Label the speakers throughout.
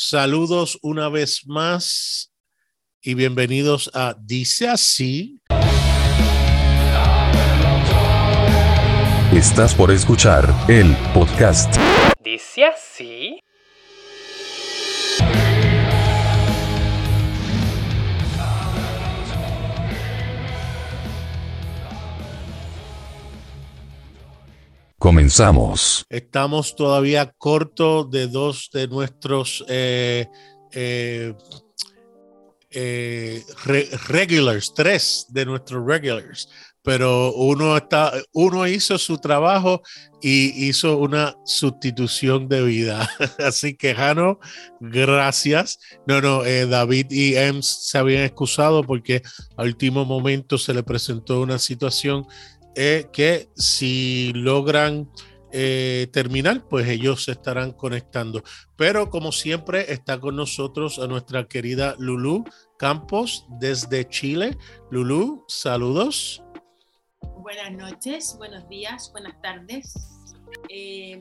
Speaker 1: Saludos una vez más y bienvenidos a Dice así.
Speaker 2: Estás por escuchar el podcast.
Speaker 3: Dice así.
Speaker 2: Comenzamos.
Speaker 1: Estamos todavía cortos de dos de nuestros eh, eh, eh, re- regulars, tres de nuestros regulars, pero uno, está, uno hizo su trabajo y hizo una sustitución de vida. Así que, Jano, gracias. No, no, David y Ems se habían excusado porque al último momento se le presentó una situación eh, que si logran eh, terminar, pues ellos se estarán conectando. Pero como siempre, está con nosotros a nuestra querida Lulu Campos desde Chile. Lulu, saludos.
Speaker 4: Buenas noches, buenos días, buenas tardes. Eh,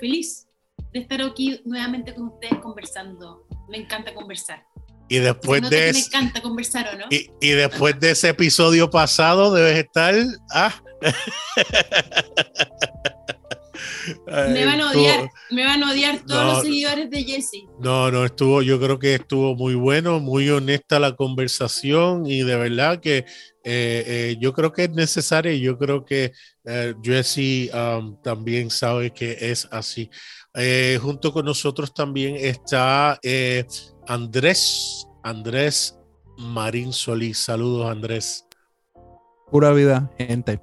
Speaker 4: feliz de estar aquí nuevamente con ustedes conversando. Me encanta conversar.
Speaker 1: Y después de
Speaker 4: me
Speaker 1: ese-
Speaker 4: encanta conversar, ¿o no?
Speaker 1: y, y después de ese episodio pasado, debes estar. Ah.
Speaker 4: me van a
Speaker 1: Estuvo-
Speaker 4: odiar, me van a odiar todos
Speaker 1: No.
Speaker 4: los seguidores de Jesse.
Speaker 1: No, no, estuvo, yo creo que estuvo muy bueno, muy honesta la conversación y de verdad que eh, eh, yo creo que es necesario y yo creo que eh, Jesse um, también sabe que es así. Eh, junto con nosotros también está Andrés, Andrés Marín Solís. Saludos, Andrés.
Speaker 5: Pura vida, gente.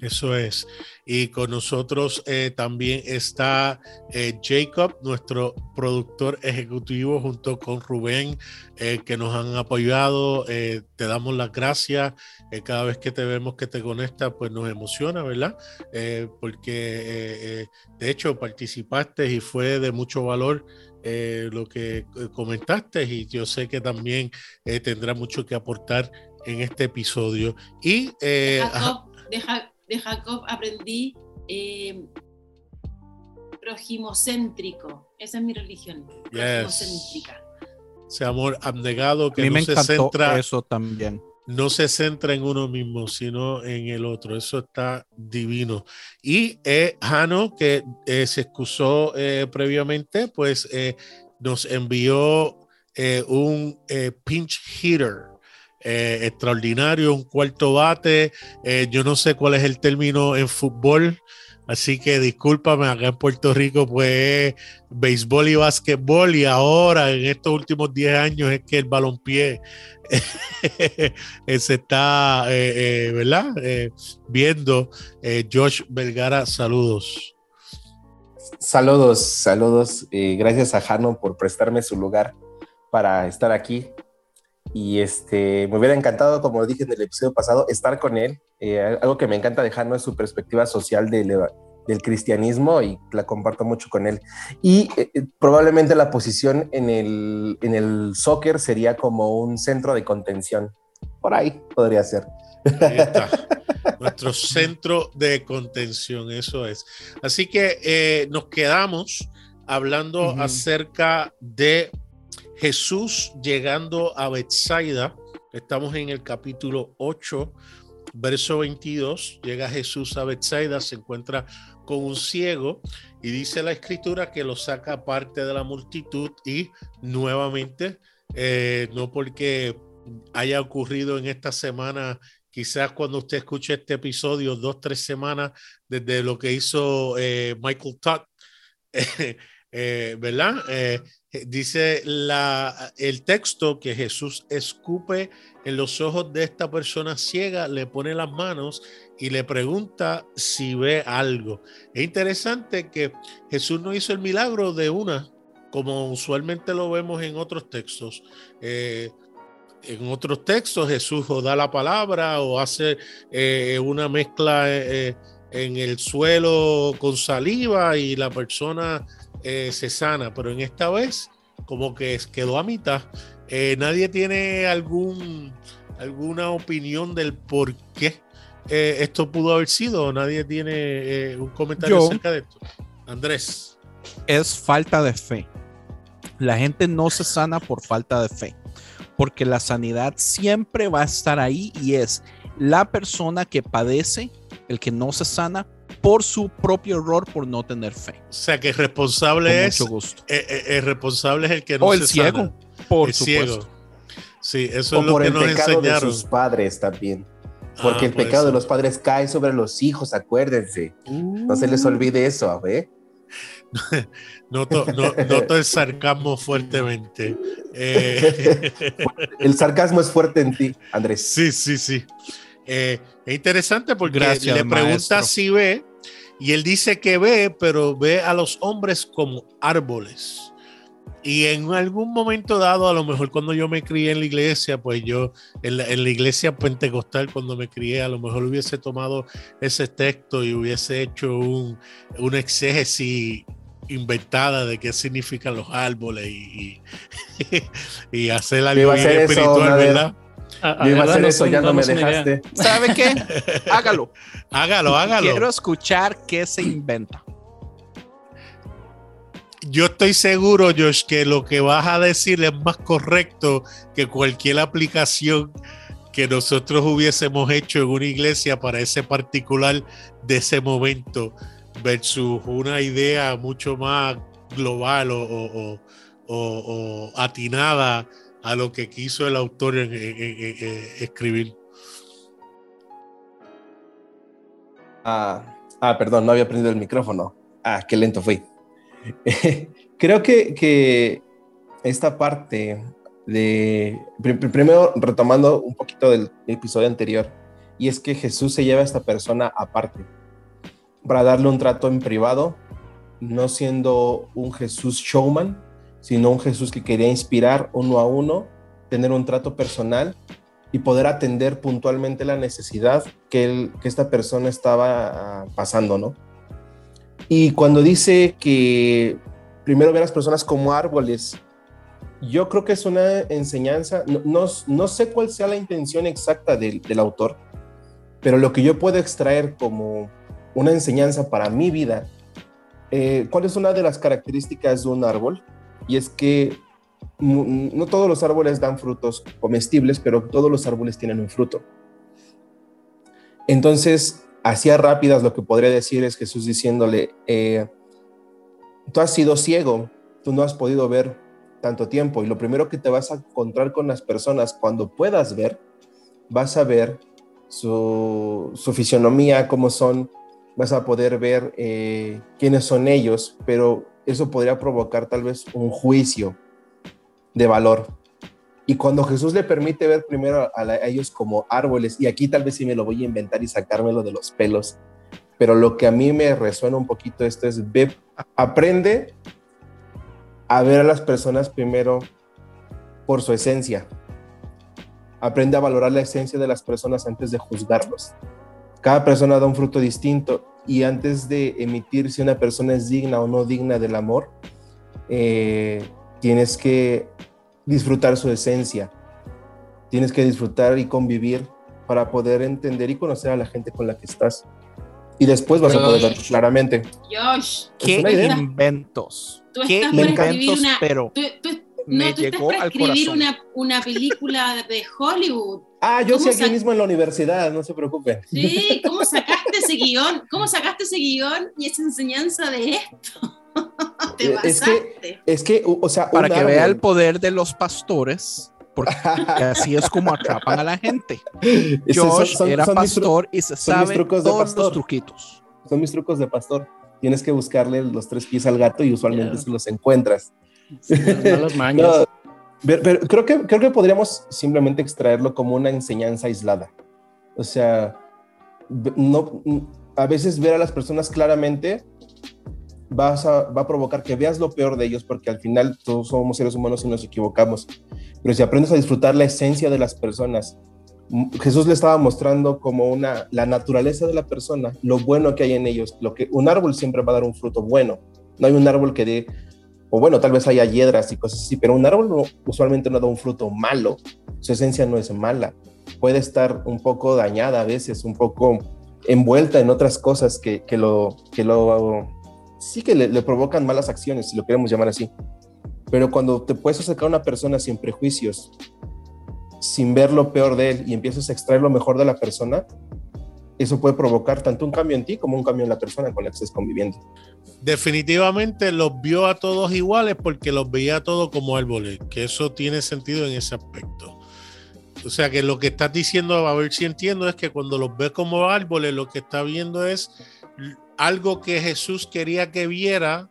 Speaker 1: Eso es. Y con nosotros eh, también está eh, Jacob, nuestro productor ejecutivo, junto con Rubén, eh, que nos han apoyado. Te damos las gracias. Cada vez que te vemos que te conectas, pues nos emociona, ¿verdad? Porque de hecho participaste y fue de mucho valor. Eh, lo que eh, comentaste y yo sé que también eh, tendrá mucho que aportar en este episodio y eh, ajá,
Speaker 4: Jacob, de, Ja- de Jacob aprendí eh, progimocéntrico. Esa es mi religión.
Speaker 1: Yes.
Speaker 4: Progimocéntrica.
Speaker 1: ese amor abnegado
Speaker 5: A
Speaker 1: que
Speaker 5: mí
Speaker 1: no
Speaker 5: me
Speaker 1: se centra
Speaker 5: eso también.
Speaker 1: No se centra en uno mismo sino en el otro. Eso está divino. Y eh, Jano que eh, se excusó eh, previamente pues eh, nos envió eh, un pinch hitter extraordinario un cuarto bate. Yo no sé cuál es el término en fútbol Así que discúlpame, acá en Puerto Rico pues béisbol y básquetbol y ahora en estos últimos 10 años es que el balompié se está, eh, eh, ¿verdad? Eh, viendo. Josh Vergara, saludos.
Speaker 6: Saludos, saludos. Gracias a Jano por prestarme su lugar para estar aquí. Y este, me hubiera encantado, como dije en el episodio pasado, estar con él. Eh, algo que me encanta de Jano es su perspectiva social del, del cristianismo y la comparto mucho con él. Y eh, eh, probablemente la posición en el, en el soccer sería como un centro de contención. Por ahí podría ser.
Speaker 1: Ahí está. Nuestro centro de contención, eso es. Así que eh, nos quedamos hablando
Speaker 5: Ujú.
Speaker 1: acerca de Jesús llegando a Bethsaida. Estamos en el capítulo 8, verso 22. Llega Jesús a Bethsaida, se encuentra con un ciego y dice la escritura que lo saca aparte de la multitud y nuevamente, eh, no porque haya ocurrido en esta semana, quizás cuando usted escuche este episodio, dos, tres semanas desde lo que hizo eh, Michael Todd, eh, ¿verdad? Eh, dice el texto que Jesús escupe en los ojos de esta persona ciega, le pone las manos y le pregunta si ve algo. Es interesante que Jesús no hizo el milagro de una, como usualmente lo vemos en otros textos. Eh, en otros textos Jesús o da la palabra o hace eh, una mezcla eh, en el suelo con saliva y la persona eh, se sana, pero en esta vez como que quedó a mitad. Eh, nadie tiene algún, alguna opinión del por qué eh, esto pudo haber sido. Nadie tiene un comentario
Speaker 5: Yo.
Speaker 1: acerca de esto. Andrés.
Speaker 5: Es falta de fe. La gente no se sana por falta de fe, porque la sanidad siempre va a estar ahí y es la persona que padece, el que no se sana por su propio error por no tener fe.
Speaker 1: O sea que el responsable
Speaker 5: Con
Speaker 1: es
Speaker 5: mucho gusto.
Speaker 1: eh, eh, el responsable es el que no
Speaker 5: O el
Speaker 1: se
Speaker 5: ciego,
Speaker 1: sana.
Speaker 5: por
Speaker 1: el
Speaker 5: supuesto.
Speaker 1: ciego. Sí, eso
Speaker 6: O
Speaker 1: es lo
Speaker 6: por
Speaker 1: que
Speaker 6: el
Speaker 1: nos
Speaker 6: pecado de sus padres también. Porque
Speaker 1: Ah,
Speaker 6: el
Speaker 1: puede
Speaker 6: pecado de los padres cae sobre los hijos, acuérdense. No se les olvide eso, ¿eh?
Speaker 1: Noto, no- noto el sarcasmo fuertemente. Eh,
Speaker 6: El sarcasmo es fuerte en ti, Andrés.
Speaker 1: sí, sí, sí. Eh, es interesante porque
Speaker 5: Gracias,
Speaker 1: le pregunta
Speaker 5: maestro.
Speaker 1: si ve y él dice que ve, pero ve a los hombres como árboles. Y en algún momento dado, a lo mejor cuando yo me crié en la iglesia, pues yo, en la, en la iglesia pentecostal, cuando me crié, a lo mejor hubiese tomado ese texto y hubiese hecho un, una exégesis inventada de qué significan los árboles y, y, y hacer
Speaker 6: Yo
Speaker 1: algo
Speaker 6: iba a
Speaker 1: bien
Speaker 6: hacer eso,
Speaker 1: espiritual. ¿verdad?
Speaker 3: A-
Speaker 6: Yo iba a hacer eso, ya no me dejaste.
Speaker 5: ¿Sabe qué? Hágalo.
Speaker 1: Hágalo, hágalo.
Speaker 5: Quiero escuchar qué se inventa.
Speaker 1: Yo estoy seguro, Josh, que lo que vas a decir es más correcto que cualquier aplicación que nosotros hubiésemos hecho en una iglesia para ese particular de ese momento versus una idea mucho más global o, o- o- o- o atinada a lo que quiso el autor escribir.
Speaker 6: Ah, ah, perdón, no había prendido el micrófono. Ah, qué lento fui. Creo que, que esta parte de, pr- pr- primero retomando un poquito del episodio anterior, y es que Jesús se lleva a esta persona aparte para darle un trato en privado, no siendo un Jesús showman, sino un Jesús que quería inspirar uno a uno, tener un trato personal y poder atender puntualmente la necesidad que, esta persona estaba ah, pasando, ¿no? Y cuando dice que primero ve a las personas como árboles, yo creo que es una enseñanza, no, no, sé cuál sea la intención exacta del, del autor, pero lo que yo puedo extraer como una enseñanza para mi vida, eh, ¿cuál es una de las características de un árbol? Y es que no todos los árboles dan frutos comestibles, pero todos los árboles tienen un fruto. Entonces, hacía rápidas lo que podría decir es Jesús diciéndole, eh, tú has sido ciego, tú no has podido ver tanto tiempo y lo primero que te vas a encontrar con las personas cuando puedas ver, vas a ver su, su fisionomía, cómo son, vas a poder ver eh, quiénes son ellos, pero eso podría provocar tal vez un juicio de valor. Y cuando Jesús le permite ver primero a, ellos como árboles, y aquí tal vez sí me lo voy a inventar y sacármelo de los pelos, pero lo que a mí me resuena un poquito esto es, ve, aprende a ver a las personas primero por su esencia. Aprende a valorar la esencia de las personas antes de juzgarlos. Cada persona da un fruto distinto y antes de emitir si una persona es digna o no digna del amor, eh, tienes que disfrutar su esencia. Tienes que disfrutar y convivir para poder entender y conocer a la gente con la que estás. Y después vas a poder ver claramente.
Speaker 4: Josh,
Speaker 5: ¿Qué inventos?
Speaker 4: Tú
Speaker 5: ¿Qué
Speaker 4: estás
Speaker 5: inventos?
Speaker 4: una-
Speaker 5: Pero
Speaker 4: tú, tú-
Speaker 5: me
Speaker 4: no, tú estás
Speaker 5: llegó
Speaker 4: para
Speaker 5: al corazón.
Speaker 4: una, una película de Hollywood.
Speaker 6: Ah, yo
Speaker 4: ¿Cómo
Speaker 6: sí aquí mismo en la universidad, no se preocupen.
Speaker 4: Sí, ¿cómo sacaste ese guion? ¿Cómo sacaste ese guion y esa enseñanza de esto? Te
Speaker 6: Eh, es que-. Es que, o sea,
Speaker 5: para que vea el
Speaker 6: árbol-
Speaker 5: poder de los pastores, porque así es como atrapan a la gente. Josh
Speaker 6: son-
Speaker 5: era
Speaker 6: son
Speaker 5: pastor y se sabe todos los
Speaker 6: pastor.
Speaker 5: truquitos.
Speaker 6: son mis trucos de pastor. Tienes que buscarle los tres pies al gato y usualmente se los encuentras.
Speaker 3: No los mañas.
Speaker 6: No, creo, que, podríamos simplemente extraerlo como una enseñanza aislada. O sea, a veces ver a las personas claramente va a provocar que veas lo peor de ellos porque al final todos somos seres humanos y nos equivocamos. Pero si aprendes a disfrutar la esencia de las personas, Jesús le estaba mostrando como la naturaleza de la persona, lo bueno que hay en ellos, lo que un árbol siempre va a dar un fruto bueno. No hay un árbol que dé o bueno, tal vez haya hiedras y cosas así, pero un árbol no- usualmente no da un fruto malo, su esencia no es mala, puede estar un poco dañada a veces, un poco envuelta en otras cosas que, que lo, que lo, sí que le, le provocan malas acciones, si lo queremos llamar así. Pero cuando te puedes acercar a una persona sin prejuicios, sin ver lo peor de él y empiezas a extraer lo mejor de la persona, eso puede provocar tanto un cambio en ti como un cambio en la persona con la que estés conviviendo.
Speaker 1: Definitivamente los vio a todos iguales porque los veía a todos como árboles, que eso tiene sentido en ese aspecto. O sea que lo que estás diciendo, a ver si entiendo, es que cuando los ves como árboles, lo que está viendo es algo que Jesús quería que viera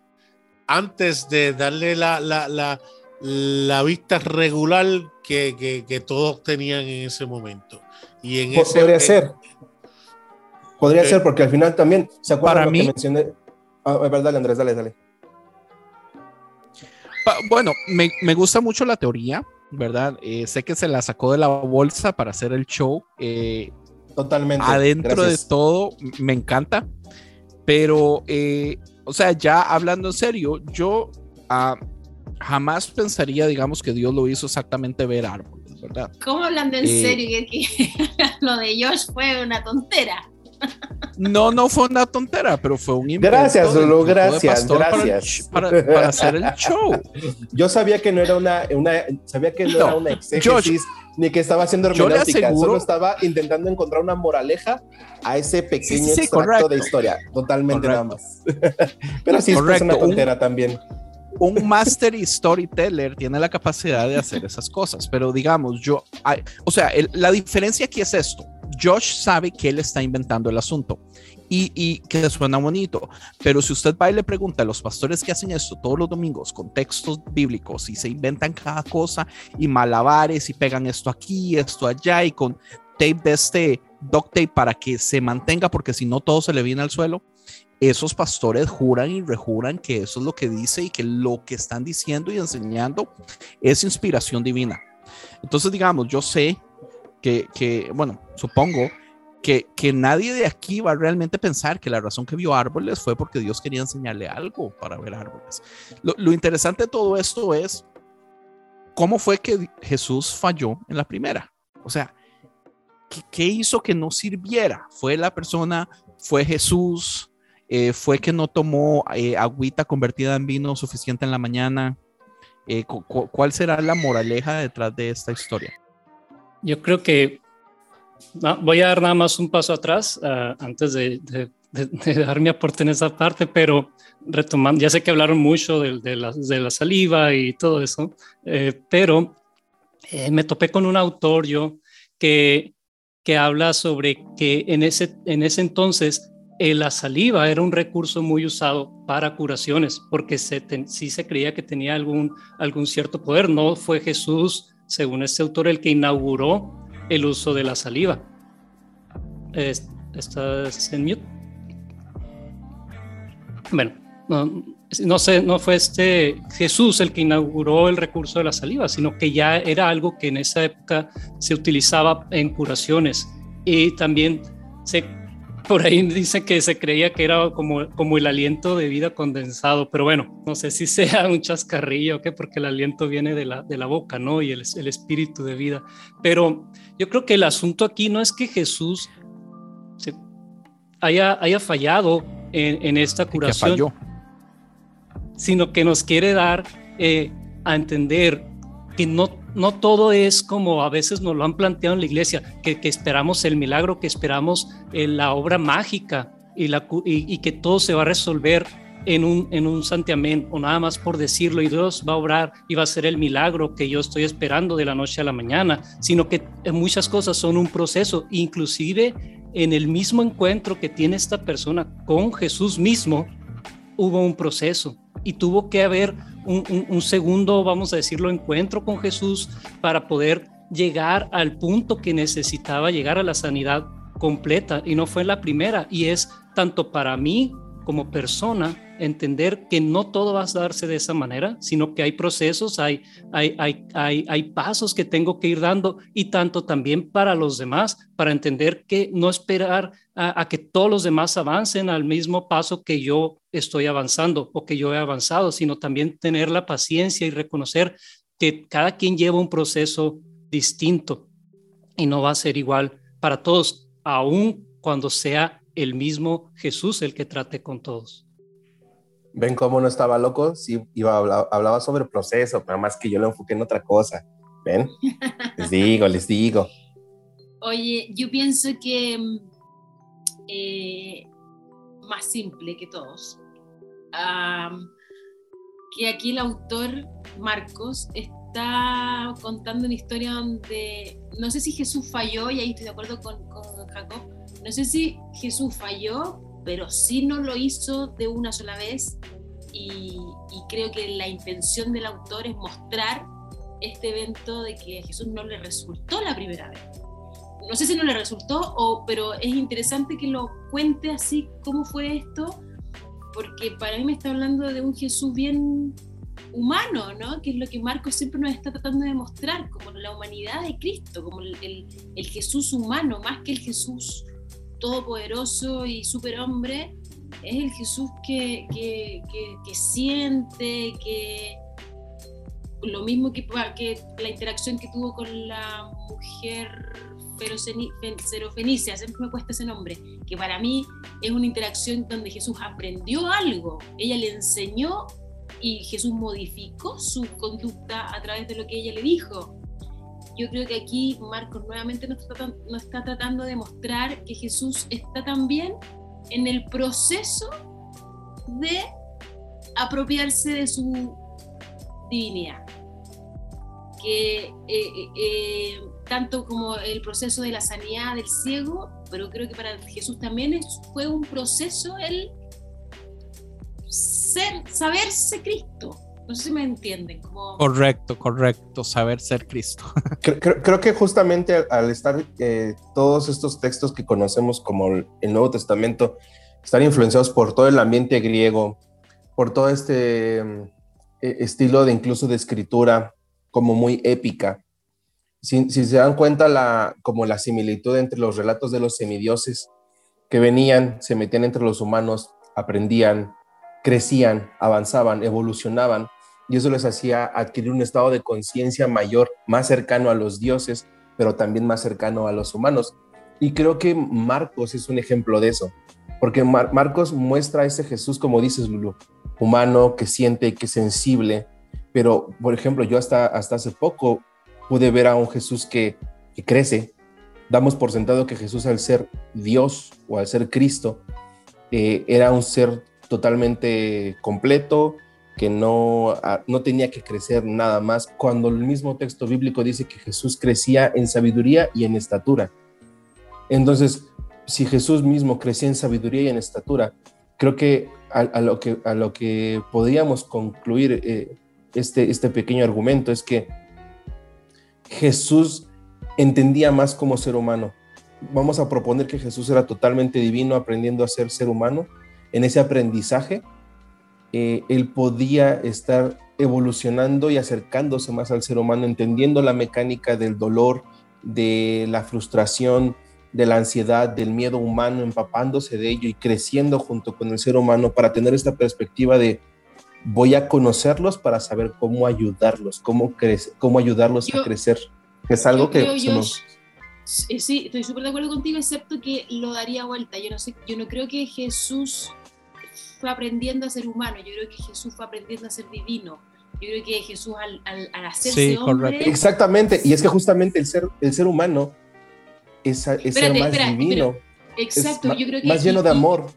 Speaker 1: antes de darle la, la, la, la vista regular que, que, que, todos tenían en ese momento. Y en ese,
Speaker 6: podría ser. Podría eh, ser, porque al final también, ¿se acuerdan
Speaker 5: para
Speaker 6: lo
Speaker 5: mí,
Speaker 6: que mencioné? Ah, a ver, dale, Andrés, dale, dale.
Speaker 5: Bueno, me, me gusta mucho la teoría, ¿verdad? Eh, sé que se la sacó de la bolsa para hacer el show. Eh,
Speaker 6: Totalmente.
Speaker 5: Adentro
Speaker 6: Gracias.
Speaker 5: de todo, me encanta. Pero, eh, o sea, ya hablando en serio, yo ah, jamás pensaría, digamos, que Dios lo hizo exactamente ver árboles, ¿verdad?
Speaker 4: ¿Cómo hablando en
Speaker 5: Eh,
Speaker 4: serio? Que, que lo de Josh fue una tontera.
Speaker 5: No, no fue una tontera, pero fue un invento
Speaker 6: Gracias,
Speaker 5: de
Speaker 6: gracias,
Speaker 5: para
Speaker 6: gracias.
Speaker 5: Para, para hacer el show.
Speaker 6: Yo sabía que no era una, una sabía que no,
Speaker 5: No,
Speaker 6: era una exégesis, ni que estaba haciendo hermenéutica,
Speaker 5: aseguro-
Speaker 6: solo estaba intentando encontrar una moraleja a ese pequeño
Speaker 5: Sí, sí,
Speaker 6: extracto
Speaker 5: correcto.
Speaker 6: de historia, totalmente
Speaker 5: Correcto.
Speaker 6: nada más. Pero sí, es
Speaker 5: Correcto,
Speaker 6: una
Speaker 5: un-
Speaker 6: tontera también.
Speaker 5: un master y storyteller tiene la capacidad de hacer esas cosas, pero digamos, yo, hay- o sea, el- la diferencia aquí es esto. Josh sabe que él está inventando el asunto y, y que suena bonito, pero si usted va y le pregunta a los pastores que hacen esto todos los domingos con textos bíblicos y se inventan cada cosa y malabares y pegan esto aquí, esto allá y con tape de este duct tape para que se mantenga porque si no todo se le viene al suelo, esos pastores juran y rejuran que eso es lo que dice y que lo que están diciendo y enseñando es inspiración divina. Entonces, digamos, yo sé que, bueno, supongo que, que nadie de aquí va a realmente pensar que la razón que vio árboles fue porque Dios quería enseñarle algo para ver árboles. Lo, lo interesante de todo esto es cómo fue que Jesús falló en la primera. O sea, ¿qué, hizo que no sirviera? ¿Fue la persona? ¿Fue Jesús? Eh, ¿Fue que no tomó eh, agüita convertida en vino suficiente en la mañana? Eh, cu- cu- ¿Cuál será la moraleja detrás de esta historia?
Speaker 3: Yo creo que voy a dar nada más un paso atrás ah, antes de, de- de- de dar mi aporte en esa parte, pero retomando, ya sé que hablaron mucho de, la, la saliva y todo eso, eh, pero eh, me topé con un autor yo que, que habla sobre que en ese, en ese entonces eh, la saliva era un recurso muy usado para curaciones, porque se ten- sí se creía que tenía algún, algún cierto poder. No fue Jesús, según este autor, el que inauguró el uso de la saliva. Es- ¿Estás en mute? Bueno, no, no sé, no fue este Jesús el que inauguró el recurso de la saliva, sino que ya era algo que en esa época se utilizaba en curaciones. Y también se, por ahí dice que se creía que era como, como el aliento de vida condensado, pero bueno, no sé si sea un chascarrillo o qué, porque el aliento viene de la, de la boca, ¿no? Y el, el espíritu de vida. Pero yo creo que el asunto aquí no es que Jesús se haya, haya fallado en, en esta curación, sino que nos quiere dar eh, a entender que no, no todo es como a veces nos lo han planteado en la iglesia, que, esperamos el milagro, que esperamos eh, la obra mágica y, que todo se va a resolver en un, en un santiamén o nada más por decirlo y Dios va a obrar y va a ser el milagro que yo estoy esperando de la noche a la mañana, sino que eh, muchas cosas son un proceso, inclusive en el mismo encuentro que tiene esta persona con Jesús mismo, hubo un proceso y tuvo que haber un, un- un segundo, vamos a decirlo, encuentro con Jesús para poder llegar al punto que necesitaba llegar a la sanidad completa. Y no fue la primera y es tanto para mí como persona entender que no todo va a darse de esa manera, sino que hay procesos, hay, hay, hay, hay, hay pasos que tengo que ir dando y tanto también para los demás, para entender que no esperar a, a que todos los demás avancen al mismo paso que yo estoy avanzando o que yo he avanzado, sino también tener la paciencia y reconocer que cada quien lleva un proceso distinto y no va a ser igual para todos, aun cuando sea el mismo Jesús el que trate con todos.
Speaker 6: ¿Ven cómo no estaba loco? Sí, iba, hablaba, hablaba sobre proceso, pero más que yo lo enfoqué en otra cosa. ¿Ven? Les digo, les digo.
Speaker 4: Oye, yo pienso que mm, eh, más simple que todos. Que aquí el autor Marcos está contando una historia donde no sé si Jesús falló, y ahí estoy de acuerdo con, con Jacob, no sé si Jesús falló, pero sí no lo hizo de una sola vez y, y creo que la intención del autor es mostrar este evento de que a Jesús no le resultó la primera vez. No sé si no le resultó, o, pero es interesante que lo cuente así, cómo fue esto, porque para mí me está hablando de un Jesús bien humano, ¿no? Que es lo que Marcos siempre nos está tratando de mostrar, como la humanidad de Cristo, como el, el- el Jesús humano, más que el Jesús todopoderoso y superhombre, es el Jesús que, que, que- siente, que lo mismo que, la interacción que tuvo con la mujer serofenicia, siempre me cuesta ese nombre, que para mí es una interacción donde Jesús aprendió algo, ella le enseñó y Jesús modificó su conducta a través de lo que ella le dijo. Yo creo que aquí Marcos nuevamente nos está, tratando de mostrar que Jesús está también en el proceso de apropiarse de su divinidad. Que eh, eh, eh, tanto como el proceso de la sanidad del ciego, pero creo que para Jesús también fue un proceso el ser, saberse Cristo. No sé si me entienden. Como,
Speaker 5: Correcto, correcto, saber ser Cristo.
Speaker 6: Creo, creo- creo que justamente al, estar eh, todos estos textos que conocemos como el, el Nuevo Testamento están influenciados por todo el ambiente griego, por todo este mm, eh, estilo de incluso de escritura como muy épica. Si, si se dan cuenta la, como la similitud entre los relatos de los semidioses que venían, se metían entre los humanos, aprendían, crecían, avanzaban, evolucionaban, y eso les hacía adquirir un estado de conciencia mayor, más cercano a los dioses, pero también más cercano a los humanos. Y creo que Marcos es un ejemplo de eso, porque Mar- Marcos muestra a ese Jesús, como dices, Lulu, humano, que siente, que es sensible, pero, por ejemplo, yo hasta, hasta hace poco pude ver a un Jesús que, que crece. Damos por sentado que Jesús al ser Dios o al ser Cristo, eh, era un ser totalmente completo, que no, ah, no tenía que crecer nada más, cuando el mismo texto bíblico dice que Jesús crecía en sabiduría y en estatura. Entonces, si Jesús mismo crecía en sabiduría y en estatura, creo que a, lo, que, a lo que podríamos concluir eh, este, este pequeño argumento es que Jesús entendía más como ser humano. Vamos a proponer que Jesús era totalmente divino aprendiendo a ser ser humano. En ese aprendizaje, eh, él podía estar evolucionando y acercándose más al ser humano, entendiendo la mecánica del dolor, de la frustración, de la ansiedad, del miedo humano, empapándose de ello y creciendo junto con el ser humano para tener esta perspectiva de voy a conocerlos para saber cómo ayudarlos, cómo, crece, cómo ayudarlos
Speaker 4: Yo-
Speaker 6: a crecer. Es algo que
Speaker 4: creo,
Speaker 6: se
Speaker 4: eh, sí, estoy súper de acuerdo contigo, excepto que lo daría vuelta. Yo no sé, yo no creo que Jesús fue aprendiendo a ser humano, yo creo que Jesús fue aprendiendo a ser divino. Yo creo que Jesús al, al, al hacerse
Speaker 5: Sí,
Speaker 4: hombre.
Speaker 6: Exactamente, y es que justamente el ser, el ser humano es, es ser
Speaker 4: Espérate,
Speaker 6: más
Speaker 4: espera,
Speaker 6: divino,
Speaker 4: exacto, yo creo que
Speaker 6: más lleno de amor.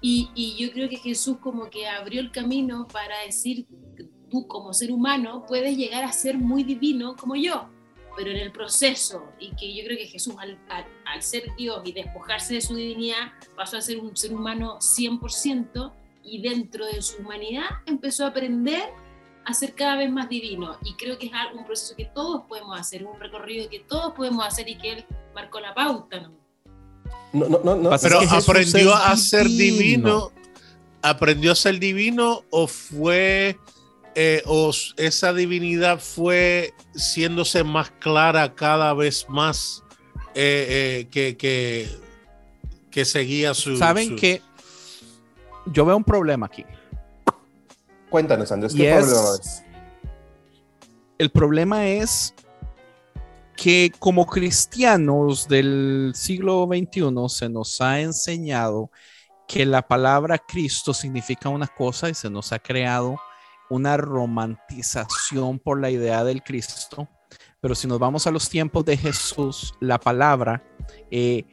Speaker 4: Y, y yo creo que Jesús como que abrió el camino para decir, tú como ser humano puedes llegar a ser muy divino como yo, pero en el proceso, y que yo creo que Jesús al, al- al ser Dios y despojarse de su divinidad pasó a ser un ser humano 100% y dentro de su humanidad empezó a aprender a ser cada vez más divino. Y creo que es un proceso que todos podemos hacer, un recorrido que todos podemos hacer y que él marcó la pauta. ¿no?
Speaker 6: No, no, no,
Speaker 1: Pero aprendió a ser
Speaker 5: divino.
Speaker 1: divino. ¿Aprendió a ser divino o fue, eh, o esa divinidad fue siéndose más clara cada vez más eh, eh, que, que, que seguía su...
Speaker 5: Saben
Speaker 1: su-
Speaker 5: que yo veo un problema aquí.
Speaker 6: Cuéntanos, Andrés, ¿qué
Speaker 5: es-
Speaker 6: problema ves?
Speaker 5: El problema es que como cristianos del siglo XXI se nos ha enseñado que la palabra Cristo significa una cosa y se nos ha creado una romantización por la idea del Cristo. Pero si nos vamos a los tiempos de Jesús, la palabra eh,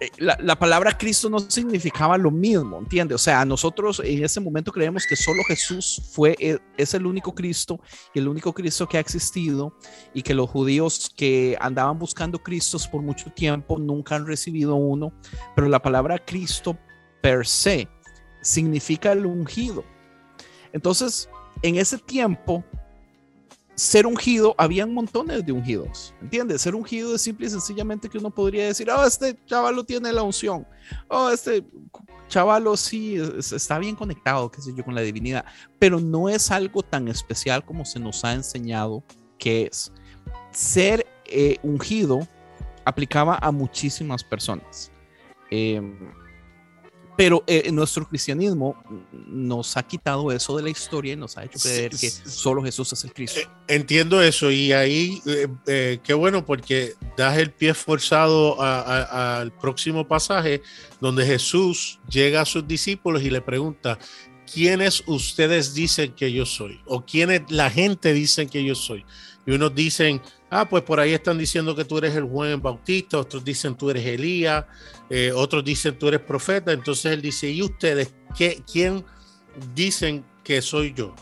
Speaker 5: eh, la, palabra Cristo no significaba lo mismo, ¿entiendes? O sea, nosotros en ese momento creemos que solo Jesús fue, e, es el único Cristo y el único Cristo que ha existido y que los judíos que andaban buscando Cristos por mucho tiempo nunca han recibido uno, pero la palabra Cristo per se significa el ungido. Entonces, en ese tiempo, ser ungido, habían montones de ungidos, ¿entiendes? Ser ungido es simple y sencillamente que uno podría decir, oh, este chavalo tiene la unción, oh, este chavalo sí está bien conectado, qué sé yo, con la divinidad, pero no es algo tan especial como se nos ha enseñado que es. Ser eh, ungido aplicaba a muchísimas personas. Eh, pero eh, nuestro cristianismo nos ha quitado eso de la historia y nos ha hecho creer que solo Jesús es el Cristo. Eh,
Speaker 1: entiendo eso y ahí eh, qué bueno porque das el pie forzado al próximo pasaje donde Jesús llega a sus discípulos y le pregunta, ¿quiénes ustedes dicen que yo soy? ¿O quiénes la gente dice que yo soy? Y unos dicen, ah, pues por ahí están diciendo que tú eres el Juan Bautista, otros dicen tú eres Elías, eh, otros dicen tú eres profeta. Entonces él dice, ¿y ustedes qué, quién dicen que soy yo?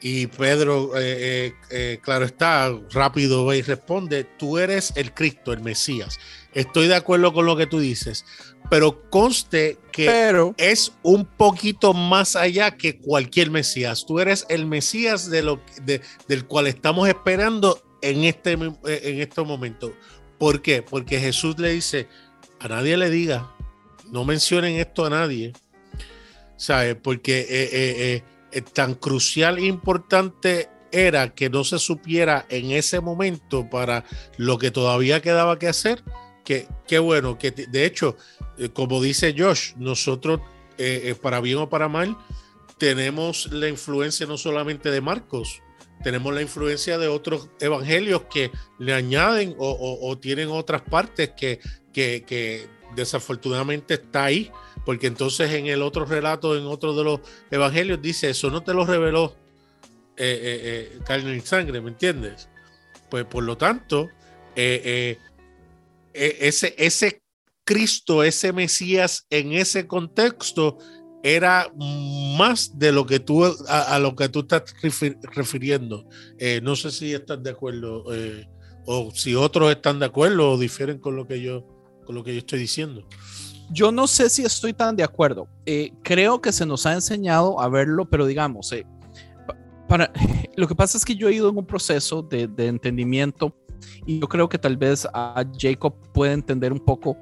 Speaker 1: Y Pedro, eh, eh, claro está, rápido ve y responde, tú eres el Cristo, el Mesías. Estoy de acuerdo con lo que tú dices, pero conste que es un poquito más allá que cualquier Mesías. Tú eres el Mesías de lo, del cual estamos esperando en este, en este momento. ¿Por qué? Porque Jesús le dice, a nadie le diga, no mencionen esto a nadie, ¿sabes? Porque eh, eh, eh, tan crucial e importante era que no se supiera en ese momento para lo que todavía quedaba que hacer, que, qué bueno, que de hecho, como dice Josh, nosotros, para bien o para mal, tenemos la influencia no solamente de Marcos, tenemos la influencia de otros evangelios que le añaden o, tienen otras partes que, que, desafortunadamente está ahí, porque entonces en el otro relato, en otro de los evangelios, dice, eso no te lo reveló eh, eh, eh, carne y sangre, ¿me entiendes? Pues por lo tanto, ese, ese Cristo, ese Mesías en ese contexto era más de lo que tú a, lo que tú estás refiriendo. Eh, no sé si estás de acuerdo eh, o si otros están de acuerdo o difieren con lo que yo con lo que yo estoy diciendo.
Speaker 5: Yo no sé si estoy tan de acuerdo. Eh, creo que se nos ha enseñado a verlo, pero digamos, para, lo que pasa es que yo he ido en un proceso de, de entendimiento y yo creo que tal vez a Jacob puede entender un poco,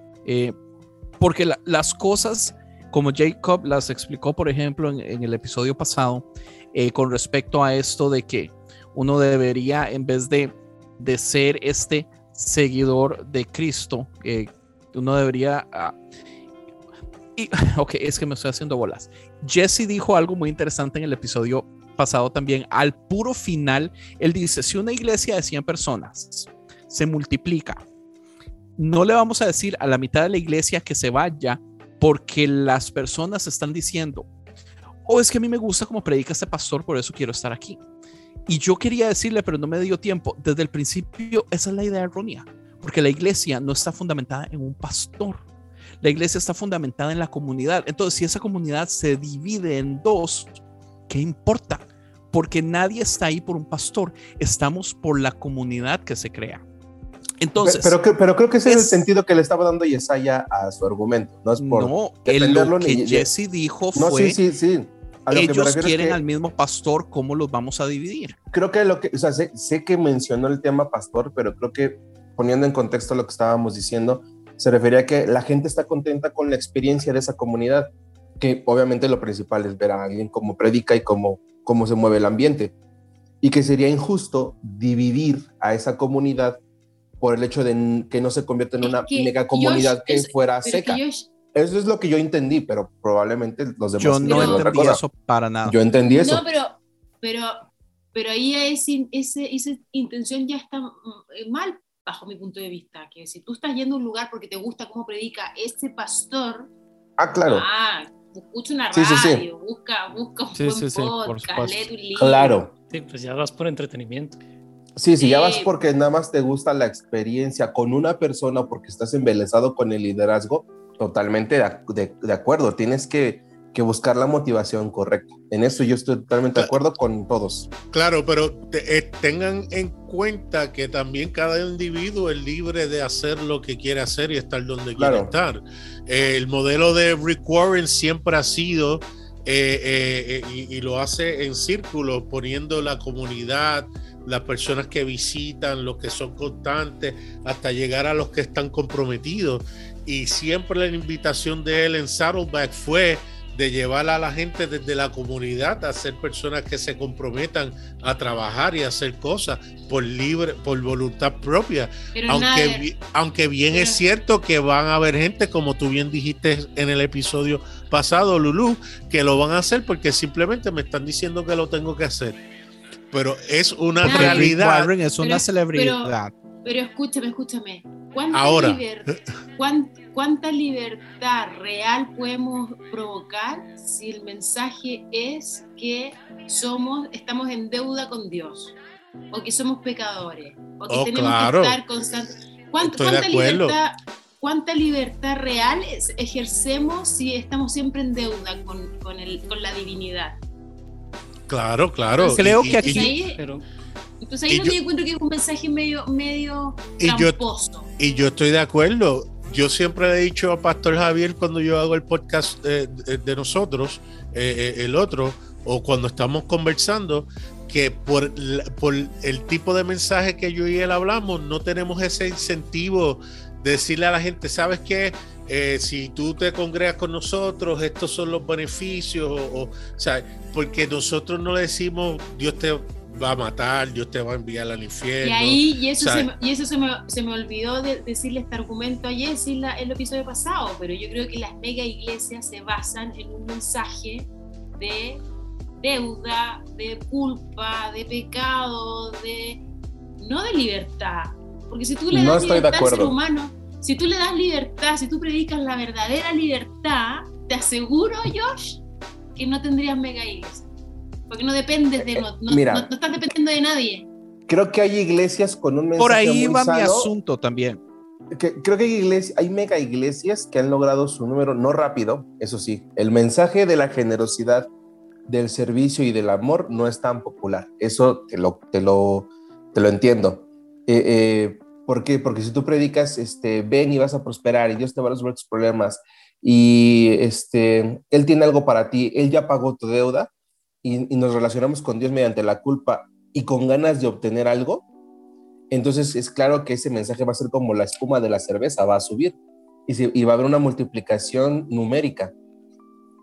Speaker 5: porque las cosas como Jacob las explicó, por ejemplo, en, el episodio pasado, eh, con respecto a esto de que uno debería, en vez de, de ser este seguidor de Cristo, eh, uno debería... Ah, y, ok, es que me estoy haciendo bolas. Jesse dijo algo muy interesante en el episodio pasado también. Al puro final, él dice, si una iglesia de 100 personas se multiplica, no le vamos a decir a la mitad de la iglesia que se vaya porque las personas están diciendo, oh, es que a mí me gusta como predica este pastor, por eso quiero estar aquí. Y yo quería decirle, pero no me dio tiempo. Desde el principio, esa es la idea errónea, porque la iglesia no está fundamentada en un pastor. La iglesia está fundamentada en la comunidad. Entonces, si esa comunidad se divide en dos, ¿qué importa? Porque nadie está ahí por un pastor. Estamos por la comunidad que se crea. Entonces,
Speaker 6: pero, pero, creo que ese es, el sentido que le estaba dando Yesaya a su argumento. No es por
Speaker 5: no, lo que Jesse dijo fue. No, sí, sí, sí. ellos quieren al mismo pastor, ¿cómo los vamos a dividir?
Speaker 6: Creo que lo que, o sea, sé, sé, que mencionó el tema pastor, pero creo que poniendo en contexto lo que estábamos diciendo, se refería a que la gente está contenta con la experiencia de esa comunidad, que obviamente lo principal es ver a alguien cómo predica y cómo, cómo se mueve el ambiente, y que sería injusto dividir a esa comunidad por el hecho de que no se convierta en una mega comunidad que fuera seca. eso es lo que yo entendí, pero probablemente los demás
Speaker 5: yo no entendí eso para nada.
Speaker 6: Yo entendí eso.
Speaker 4: No, pero, pero, pero ahí ese, ese, esa intención ya está mm, mal bajo mi punto de vista, que si tú estás yendo a un lugar porque te gusta cómo predica ese pastor,
Speaker 6: Ah, claro.
Speaker 4: Ah, escucha una
Speaker 6: Sí, sí,
Speaker 4: radio,
Speaker 6: sí.
Speaker 4: busca, busca un
Speaker 5: Sí,
Speaker 4: buen
Speaker 5: sí, sí, por
Speaker 4: podcast,
Speaker 5: supuesto.
Speaker 4: lee un libro.
Speaker 6: Claro.
Speaker 3: Sí, pues ya vas por entretenimiento.
Speaker 6: Sí, sí, ya vas porque nada más te gusta la experiencia con una persona o porque estás embelesado con el liderazgo, totalmente de, ac- de- de acuerdo. Tienes que, que buscar la motivación correcta. En eso yo estoy totalmente de acuerdo con todos.
Speaker 1: Claro, pero te- eh, tengan en cuenta que también cada individuo es libre de hacer lo que quiere hacer y estar donde
Speaker 6: Claro.
Speaker 1: quiere estar. Eh, el modelo de Rick Warren siempre ha sido, eh, eh, eh, y, y lo hace en círculo, poniendo la comunidad, las personas que visitan, los que son constantes, hasta llegar a los que están comprometidos. Y siempre la invitación de él en Saddleback fue de llevar a la gente desde la comunidad a ser personas que se comprometan a trabajar y a hacer cosas por libre, por voluntad propia.
Speaker 4: Pero
Speaker 1: Aunque, aunque bien
Speaker 4: Pero-
Speaker 1: es cierto que van a haber gente, como tú bien dijiste en el episodio pasado, Lulu, que lo van a hacer porque simplemente me están diciendo que lo tengo que hacer. Pero es una realidad.
Speaker 5: Es una
Speaker 4: Pero-
Speaker 5: celebridad.
Speaker 4: pero escúchame, escúchame. ¿Cuánta,
Speaker 1: Ahora.
Speaker 4: liber- cuán- ¿Cuánta libertad real podemos provocar si el mensaje es que somos, estamos en deuda con Dios? O que somos pecadores. O que
Speaker 1: Oh,
Speaker 4: tenemos
Speaker 1: claro.
Speaker 4: que estar constantes. ¿Cuánta, cuánta libertad, ¿Cuánta libertad real ejercemos si estamos siempre en deuda con, con, el, con la divinidad?
Speaker 1: Claro, claro.
Speaker 5: Creo
Speaker 1: Y-
Speaker 5: que aquí-
Speaker 3: Pero
Speaker 4: entonces ahí es donde yo encuentro que es un mensaje medio, medio
Speaker 1: Y yo-. Y yo estoy de acuerdo. Yo siempre le he dicho a Pastor Javier cuando yo hago el podcast eh, de, de nosotros, eh, eh, el otro, o cuando estamos conversando, que por, por el tipo de mensaje que yo y él hablamos, no tenemos ese incentivo de decirle a la gente, ¿sabes qué? Eh, si tú te congregas con nosotros, estos son los beneficios, o, o, o sea, porque nosotros no le decimos, Dios te va a matar, Dios te va a enviar al infierno.
Speaker 4: Y ahí, y eso,
Speaker 1: o sea,
Speaker 4: se, me- y eso se, me, se me olvidó de decirle este argumento a Jessy en el episodio pasado, pero yo creo que las mega iglesias se basan en un mensaje de deuda, de culpa, de pecado, de no de libertad. Porque si tú le
Speaker 6: No
Speaker 4: das
Speaker 6: de
Speaker 4: libertad al ser humano, si tú le das libertad, si tú predicas la verdadera libertad, te aseguro, Josh, que no tendrías mega iglesias. Porque no dependes de, no, no-
Speaker 6: Mira.
Speaker 4: no- no estás dependiendo de nadie.
Speaker 6: Creo que hay iglesias con un mensaje
Speaker 5: Por ahí
Speaker 6: muy
Speaker 5: va mi asunto también.
Speaker 6: que- creo que hay, iglesias, hay mega iglesias que han logrado su número, no rápido, eso sí. El mensaje de la generosidad, del servicio y del amor no es tan popular. Eso te lo, te lo, te lo entiendo. Eh, eh, ¿Por qué? Porque si tú predicas, este, ven y vas a prosperar y Dios te va a resolver tus problemas y este, Él tiene algo para ti, Él ya pagó tu deuda y, nos relacionamos con Dios mediante la culpa y con ganas de obtener algo, entonces es claro que ese mensaje va a ser como la espuma de la cerveza, va a subir y, se- y va a haber una multiplicación numérica.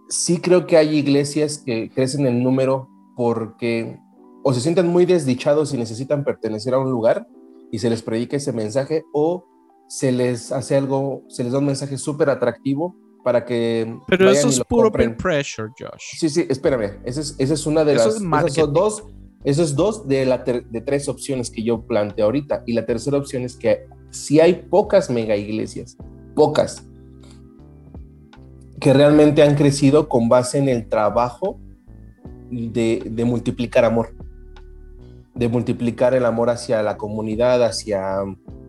Speaker 6: Sí creo que hay iglesias que crecen en número porque o se sienten muy desdichados y necesitan pertenecer a un lugar y se les predica ese mensaje o se les hace algo, se les da un mensaje súper atractivo para que
Speaker 5: Pero
Speaker 6: vayan
Speaker 5: eso es puro peer pressure, Josh.
Speaker 6: Sí, sí, espérame. Esa es, esa es una de
Speaker 5: Eso
Speaker 6: las.
Speaker 5: es
Speaker 6: son dos, esos dos de, la ter- de tres opciones que yo planteo ahorita. Y la tercera opción es que si hay pocas mega iglesias, pocas, que realmente han crecido con base en el trabajo de, de multiplicar amor. De multiplicar el amor hacia la comunidad, hacia.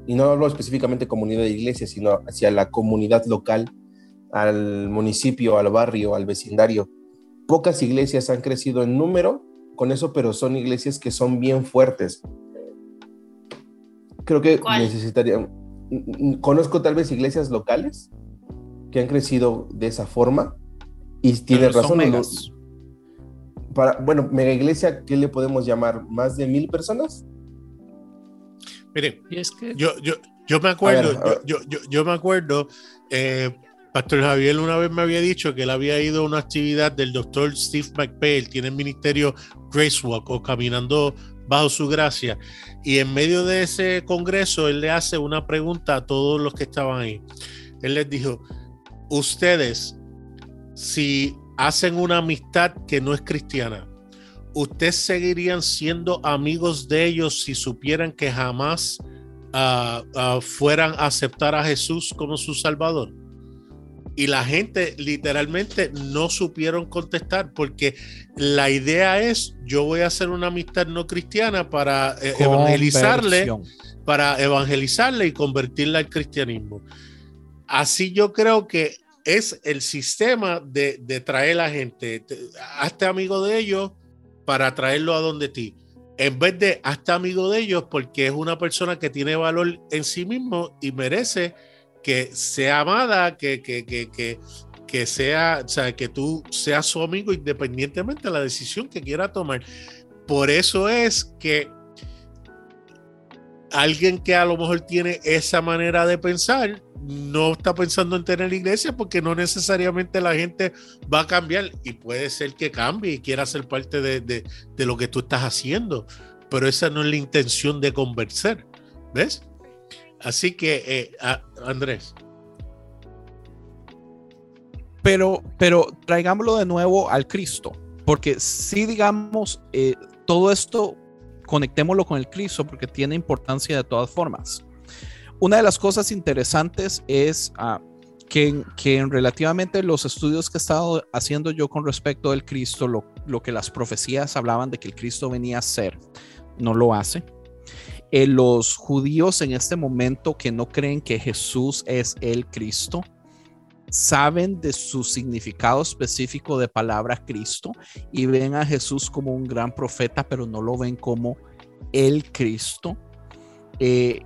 Speaker 6: Y no hablo específicamente comunidad de iglesia, sino hacia la comunidad local, al municipio, al barrio, al vecindario pocas iglesias han crecido en número con eso, pero son iglesias que son bien fuertes. Creo que
Speaker 4: ¿Cuál?
Speaker 6: necesitaría. Conozco tal vez iglesias locales que han crecido de esa forma y
Speaker 5: son
Speaker 6: razón.
Speaker 5: Megas.
Speaker 6: Para, bueno, mega iglesia, ¿qué le podemos llamar? ¿Más de mil personas?
Speaker 1: Mire,
Speaker 3: es que
Speaker 1: yo, yo, yo me acuerdo,
Speaker 6: A ver, a ver.
Speaker 1: Yo, yo, yo me acuerdo, eh, Pastor Javier una vez me había dicho que él había ido a una actividad del doctor Steve McPhail, tiene el ministerio Grace Walk o Caminando bajo su gracia, y en medio de ese congreso él le hace una pregunta a todos los que estaban ahí. Él les dijo, ustedes, si hacen una amistad que no es cristiana, ¿ustedes seguirían siendo amigos de ellos si supieran que jamás ah, ah, fueran a aceptar a Jesús como su Salvador? Y la gente literalmente no supieron contestar porque la idea es yo voy a hacer una amistad no cristiana para eh, evangelizarle para evangelizarle y convertirla al cristianismo. Así yo creo que es el sistema de, de traer a la gente. Hazte amigo de ellos para traerlo a donde ti en vez de hazte amigo de ellos porque es una persona que tiene valor en sí mismo y merece que sea amada, que, que, que, que, sea, o sea, que tú seas su amigo independientemente de la decisión que quiera tomar. Por eso es que alguien que a lo mejor tiene esa manera de pensar no está pensando en tener iglesia porque no necesariamente la gente va a cambiar y puede ser que cambie y quiera ser parte de, de, de lo que tú estás haciendo, pero esa no es la intención de convencer, ¿ves? Así que, eh, Andrés.
Speaker 5: Pero, pero traigámoslo de nuevo al Cristo, porque si digamos, eh, todo esto conectémoslo con el Cristo porque tiene importancia de todas formas. Una de las cosas interesantes es ah, que, que, en relativamente los estudios que he estado haciendo yo con respecto del Cristo, lo, lo que las profecías hablaban de que el Cristo venía a ser, no lo hace. Eh, los judíos en este momento que no creen que Jesús es el Cristo, saben de su significado específico de palabra Cristo y ven a Jesús como un gran profeta, pero no lo ven como el Cristo. Eh,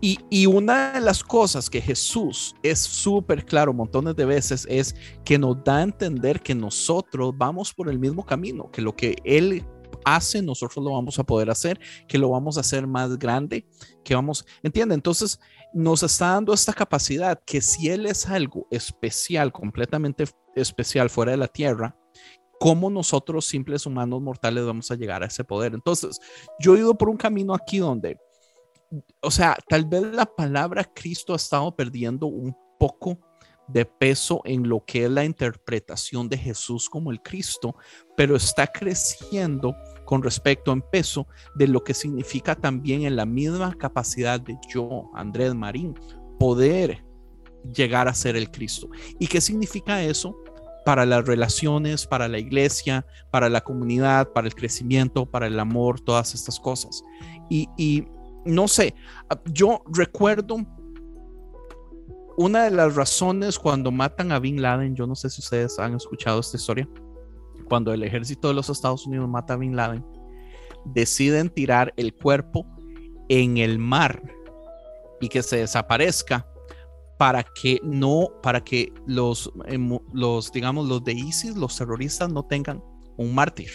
Speaker 5: y, y, una de las cosas que Jesús es súper claro montones de veces es que nos da a entender que nosotros vamos por el mismo camino, que lo que Él hace, nosotros lo vamos a poder hacer, que lo vamos a hacer más grande, que vamos, entiende, entonces nos está dando esta capacidad que si Él es algo especial, completamente especial fuera de la tierra, ¿cómo nosotros simples humanos mortales vamos a llegar a ese poder? Entonces, yo he ido por un camino aquí donde, o sea, tal vez la palabra Cristo ha estado perdiendo un poco de peso en lo que es la interpretación de Jesús como el Cristo, pero está creciendo con respecto en peso de lo que significa también en la misma capacidad de yo, Andrés Marín, poder llegar a ser el Cristo. ¿Y qué significa eso? para las relaciones, para la iglesia, para la comunidad, para el crecimiento, para el amor, todas estas cosas. Y, y no sé, yo recuerdo una de las razones cuando matan a Bin Laden, yo no sé si ustedes han escuchado esta historia, cuando el ejército de los Estados Unidos mata a Bin Laden, deciden tirar el cuerpo en el mar y que se desaparezca para que no, para que los, em, los, digamos, los de ISIS, los terroristas no tengan un mártir.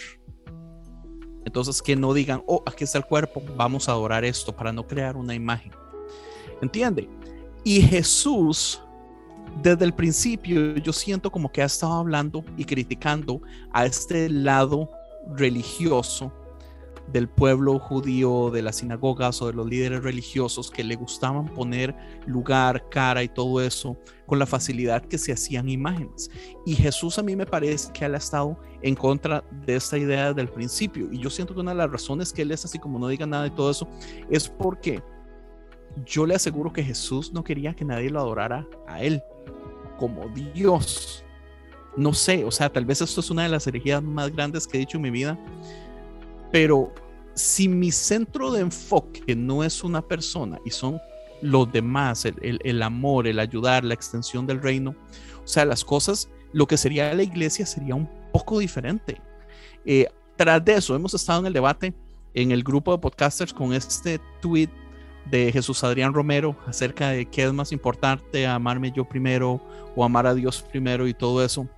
Speaker 5: Entonces que no digan, oh, aquí está el cuerpo, vamos a adorar esto para no crear una imagen. ¿Entiende? Y Jesús, desde el principio, yo siento como que ha estado hablando y criticando a este lado religioso del pueblo judío, de las sinagogas o de los líderes religiosos que le gustaban poner lugar, cara y todo eso con la facilidad que se hacían imágenes. Y Jesús a mí me parece que él ha estado en contra de esta idea desde el principio. Y yo siento que una de las razones que él es así como no diga nada de todo eso es porque yo le aseguro que Jesús no quería que nadie lo adorara a él como Dios. No sé, o sea, tal vez esto es una de las herejías más grandes que he dicho en mi vida, pero si mi centro de enfoque no es una persona y son los demás, el, amor, el ayudar, la extensión del reino, o sea, las cosas, lo que sería la iglesia sería un poco diferente. Eh, tras de eso, hemos estado en el debate en el grupo de podcasters con este tweet de Jesús Adrián Romero acerca de qué es más importante, amarme yo primero o amar a Dios primero y todo eso.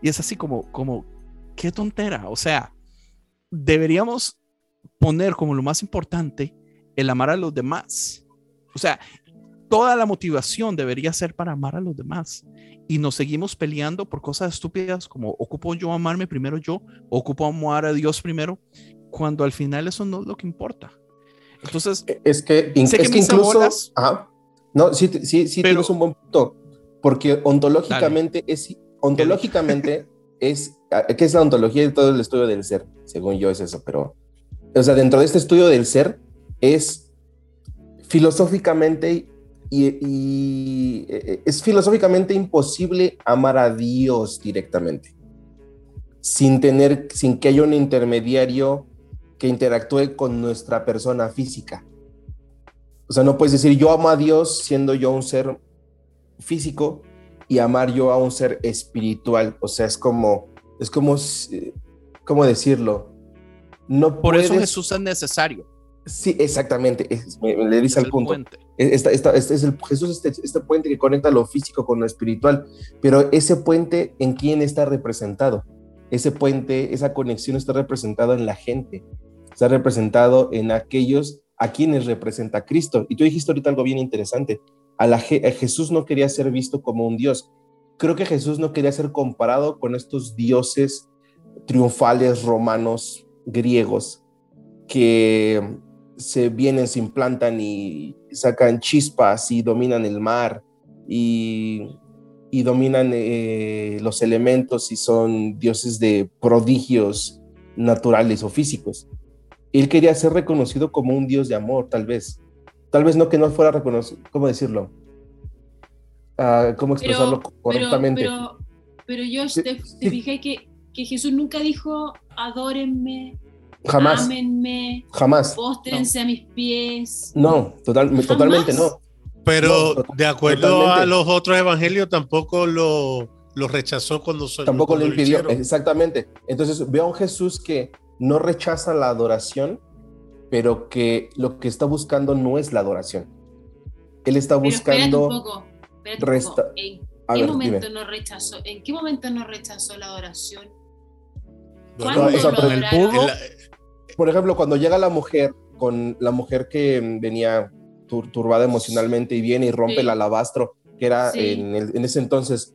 Speaker 5: Y es así como, como, qué tontera. O sea, deberíamos poner como lo más importante el amar a los demás. O sea, toda la motivación debería ser para amar a los demás. Y nos seguimos peleando por cosas estúpidas como ocupo yo amarme primero yo, ocupo amar a Dios primero, cuando al final eso no es lo que importa. Entonces,
Speaker 6: e, es que, es que incluso, no, sí, sí, sí tienes un buen punto, porque ontológicamente es, ontológicamente es, ¿qué es la ontología de todo el estudio del ser? Según yo es eso, pero, o sea, dentro de este estudio del ser es filosóficamente y, eh, es filosóficamente imposible amar a Dios directamente, sin tener, sin que haya un intermediario que interactúe con nuestra persona física. O sea, no puedes decir yo amo a Dios siendo yo un ser físico y amar yo a un ser espiritual. O sea, es como, es como, ¿cómo decirlo?
Speaker 5: No Por eso Jesús es necesario.
Speaker 6: Sí, exactamente. le dice al punto. Este es el, Jesús este, este puente que conecta lo físico con lo espiritual. Pero ese puente, ¿en quién está representado? Ese puente, esa conexión está representado en la gente. Está representado en aquellos a quienes representa Cristo. Y tú dijiste ahorita algo bien interesante. A, Jesús no quería ser visto como un Dios. Creo que Jesús no quería ser comparado con estos dioses triunfales romanos, griegos, que se vienen, se implantan y sacan chispas y dominan el mar y, dominan eh, los elementos y son dioses de prodigios naturales o físicos. Él quería ser reconocido como un dios de amor, tal vez. Tal vez no que no fuera reconocido, ¿cómo decirlo? Ah, ¿Cómo expresarlo correctamente?
Speaker 4: Pero, yo te, fijé que, que Jesús nunca dijo, adórenme,
Speaker 6: Jamás.
Speaker 4: Ámenme.
Speaker 6: Jamás.
Speaker 4: Póstrense a mis pies.
Speaker 6: No, totalmente no.
Speaker 1: Pero de acuerdo a los otros evangelios, tampoco lo, lo rechazó cuando
Speaker 6: se Tampoco lo impidió, exactamente. Entonces veo a un Jesús que no rechaza la adoración, pero que lo que está buscando no es la adoración. Él está buscando.
Speaker 4: Un poco, resta... ¿En qué momento no rechazó? ¿En qué momento no rechazó la adoración?
Speaker 6: ¿Cuándo lo el por ejemplo, cuando llega la mujer, con la mujer que venía turbada emocionalmente y viene y rompe el alabastro, que era en, ese entonces,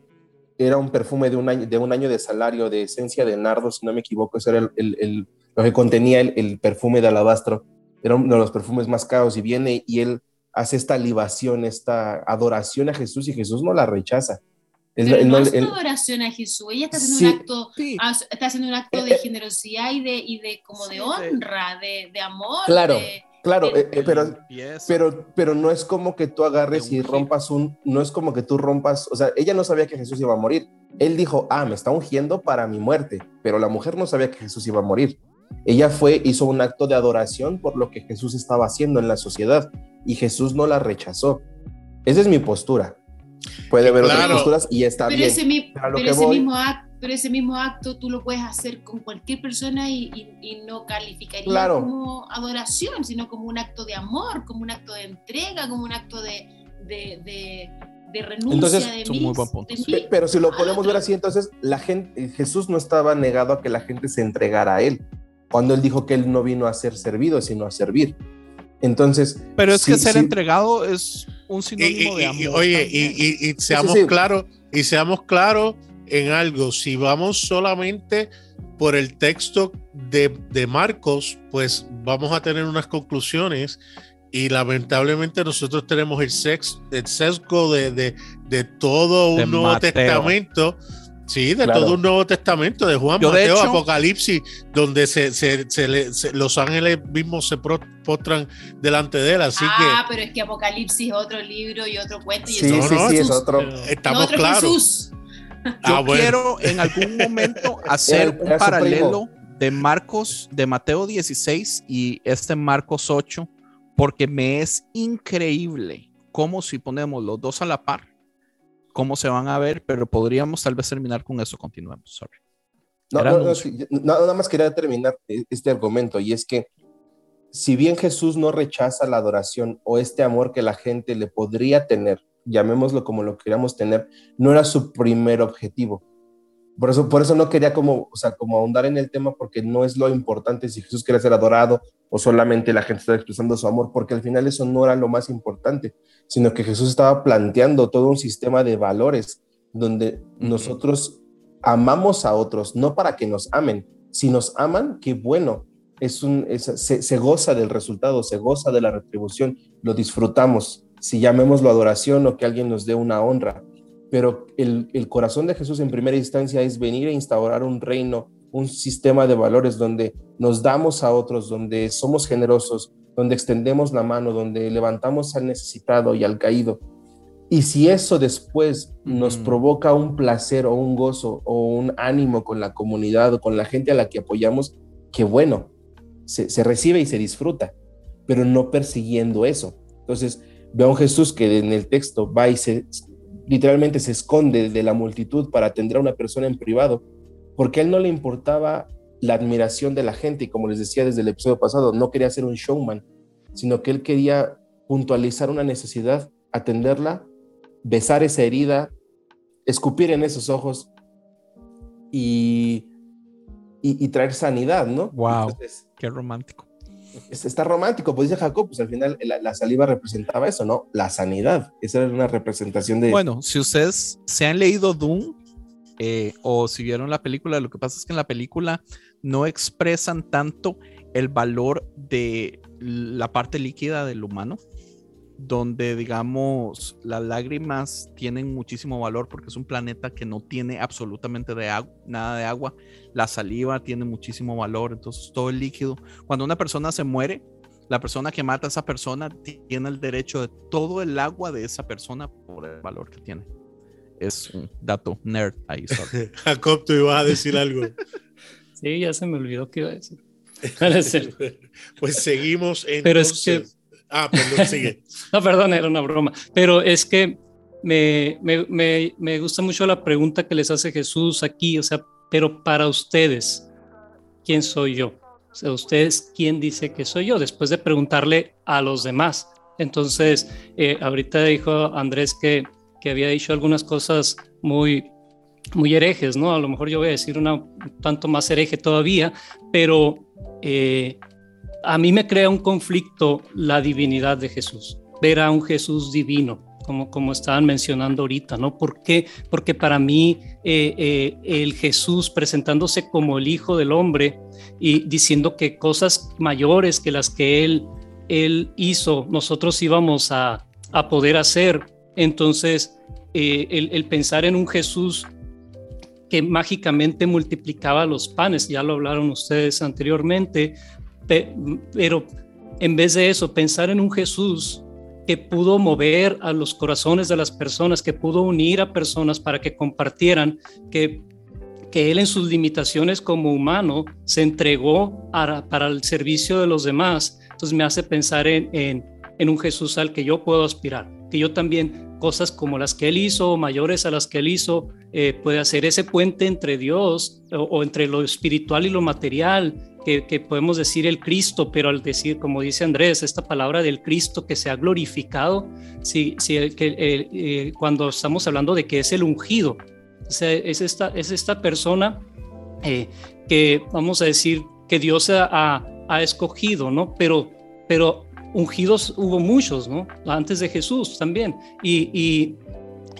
Speaker 6: era un perfume de un, año, de un año de salario de esencia de nardo, si no me equivoco, eso era el, lo que contenía el, perfume de alabastro, era uno de los perfumes más caros y viene y él hace esta libación, esta adoración a Jesús y Jesús no la rechaza.
Speaker 4: Pero no es una adoración a Jesús, ella está haciendo un acto, está haciendo un acto de generosidad y de, y de como de honra, de, de amor.
Speaker 6: Claro, claro, eh, eh, pero, pero, pero no es como que tú agarres y rompas un, no es como que tú rompas, o sea, ella no sabía que Jesús iba a morir. Él dijo, ah, me está ungiendo para mi muerte, pero la mujer no sabía que Jesús iba a morir. Ella fue, hizo un acto de adoración por lo que Jesús estaba haciendo en la sociedad y Jesús no la rechazó. Esa es mi postura. Puede haber otras posturas y está
Speaker 4: pero
Speaker 6: bien.
Speaker 4: Ese, pero, ese mismo acto, pero ese mismo acto tú lo puedes hacer con cualquier persona y, y, no calificaría como adoración, sino como un acto de amor, como un acto de entrega, como un acto de, de, de, de renuncia
Speaker 6: entonces,
Speaker 4: de, mí,
Speaker 6: de Pero si lo podemos ver así, entonces la gente, Jesús no estaba negado a que la gente se entregara a él, cuando él dijo que él no vino a ser servido, sino a servir. Entonces.
Speaker 5: Pero es que ser entregado es un sinónimo de amor.
Speaker 1: oye, y, seamos claros, y seamos claros en algo. Si vamos solamente por el texto de, Marcos, pues vamos a tener unas conclusiones. Y lamentablemente nosotros tenemos el, el sesgo de, de, todo un Nuevo Testamento Sí, de todo un Nuevo Testamento, de Juan, Mateo, Apocalipsis, donde se, los ángeles mismos se postran delante de él. Así
Speaker 4: ah, pero es que Apocalipsis es otro libro y otro cuento. Y
Speaker 6: sí, sí, sí, es otro.
Speaker 1: Estamos claros.
Speaker 5: Yo ah, quiero en algún momento hacer un paralelo de Marcos, de Mateo 16 y este Marcos 8, porque me es increíble cómo si ponemos los dos a la par, cómo se van a ver, pero podríamos tal vez terminar con eso. Continuemos. Sorry.
Speaker 6: No, nada más quería terminar este argumento y es que si bien Jesús no rechaza la adoración o este amor que la gente le podría tener, llamémoslo como lo queríamos tener, no era su primer objetivo. Por eso, por eso no quería como, o sea, como ahondar en el tema porque no es lo importante si Jesús quiere ser adorado o solamente la gente está expresando su amor, porque al final eso no era lo más importante, sino que Jesús estaba planteando todo un sistema de valores donde nosotros amamos a otros, no para que nos amen. Si nos aman, qué bueno, es un, se, se, goza del resultado, se goza de la retribución, lo disfrutamos, si llamémoslo adoración o que alguien nos dé una honra pero el, corazón de Jesús en primera instancia es venir a instaurar un reino, un sistema de valores donde nos damos a otros, donde somos generosos, donde extendemos la mano, donde levantamos al necesitado y al caído. Y si eso después nos
Speaker 5: Ujú.
Speaker 6: provoca un placer o un gozo o un ánimo con la comunidad o con la gente a la que apoyamos, que bueno, se, se recibe y se disfruta, pero no persiguiendo eso. Entonces, veo a un Jesús que en el texto va y se literalmente se esconde de la multitud para atender a una persona en privado, porque a él no le importaba la admiración de la gente y como les decía desde el episodio pasado, no quería ser un showman, sino que él quería puntualizar una necesidad, atenderla, besar esa herida, escupir en esos ojos y, y, y traer sanidad, ¿no?
Speaker 5: Wow.
Speaker 6: Entonces,
Speaker 5: Qué romántico.
Speaker 6: Es- está romántico, pues dice Jacob, pues al final la, la saliva representaba eso, ¿no? La sanidad. Esa era una representación de...
Speaker 5: Bueno, si ustedes se han leído Doom eh, o si vieron la película, lo que pasa es que en la película no expresan tanto el valor de la parte líquida del humano, donde digamos las lágrimas tienen muchísimo valor porque es un planeta que no tiene absolutamente de agua, nada de agua, la saliva tiene muchísimo valor, entonces todo el líquido, cuando una persona se muere, la persona que mata a esa persona tiene el derecho de todo el agua de esa persona por el valor que tiene. Es un dato nerd ahí.
Speaker 1: Jacob, tú ibas a decir algo.
Speaker 3: Sí, ya se me olvidó que iba a decir.
Speaker 1: Pues seguimos entonces.
Speaker 3: Pero es que-
Speaker 1: Ah, perdón, sigue.
Speaker 3: No, perdón, era una broma. Pero es que me, me, me, me gusta mucho la pregunta que les hace Jesús aquí. O sea, pero para ustedes, ¿quién soy yo? O sea, ustedes, ¿quién dice que soy yo? Después de preguntarle a los demás. Entonces, eh, ahorita dijo Andrés que, que había dicho algunas cosas muy, muy herejes, ¿no? A lo mejor yo voy a decir una un tanto más hereje todavía, pero eh, a mí me crea un conflicto la divinidad de Jesús, ver a un Jesús divino, como, como estaban mencionando ahorita, ¿no? ¿Por qué? Porque para mí eh, eh, el Jesús presentándose como el Hijo del Hombre y diciendo que cosas mayores que las que Él, él hizo, nosotros íbamos a, a poder hacer. Entonces, eh, el, el pensar en un Jesús que mágicamente multiplicaba los panes, ya lo hablaron ustedes anteriormente, pero en vez de eso, pensar en un Jesús que pudo mover a los corazones de las personas, que pudo unir a personas para que compartieran, que, que Él en sus limitaciones como humano se entregó a- para el servicio de los demás, entonces me hace pensar en, en, en un Jesús al que yo puedo aspirar, que yo también cosas como las que Él hizo, mayores a las que Él hizo, eh, puede hacer ese puente entre Dios o, o entre lo espiritual y lo material, que, que, podemos decir el Cristo, pero al decir, como dice Andrés, esta palabra del Cristo que se ha glorificado, si, si el, que, eh, eh, cuando estamos hablando de que es el ungido, o sea, es, esta, es esta persona eh, que vamos a decir que Dios ha, ha escogido, ¿no? Pero, pero ungidos hubo muchos, ¿no? Antes de Jesús también. Y, y,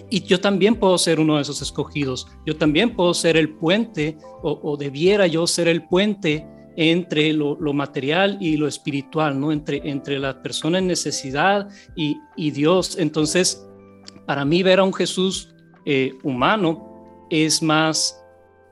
Speaker 3: y, yo también puedo ser uno de esos escogidos. Yo también puedo ser el puente, o, o debiera yo ser el puente entre lo, lo, material y lo espiritual, ¿no? Entre, entre la persona en necesidad y, y Dios. Entonces, para mí ver a un Jesús eh, humano es más,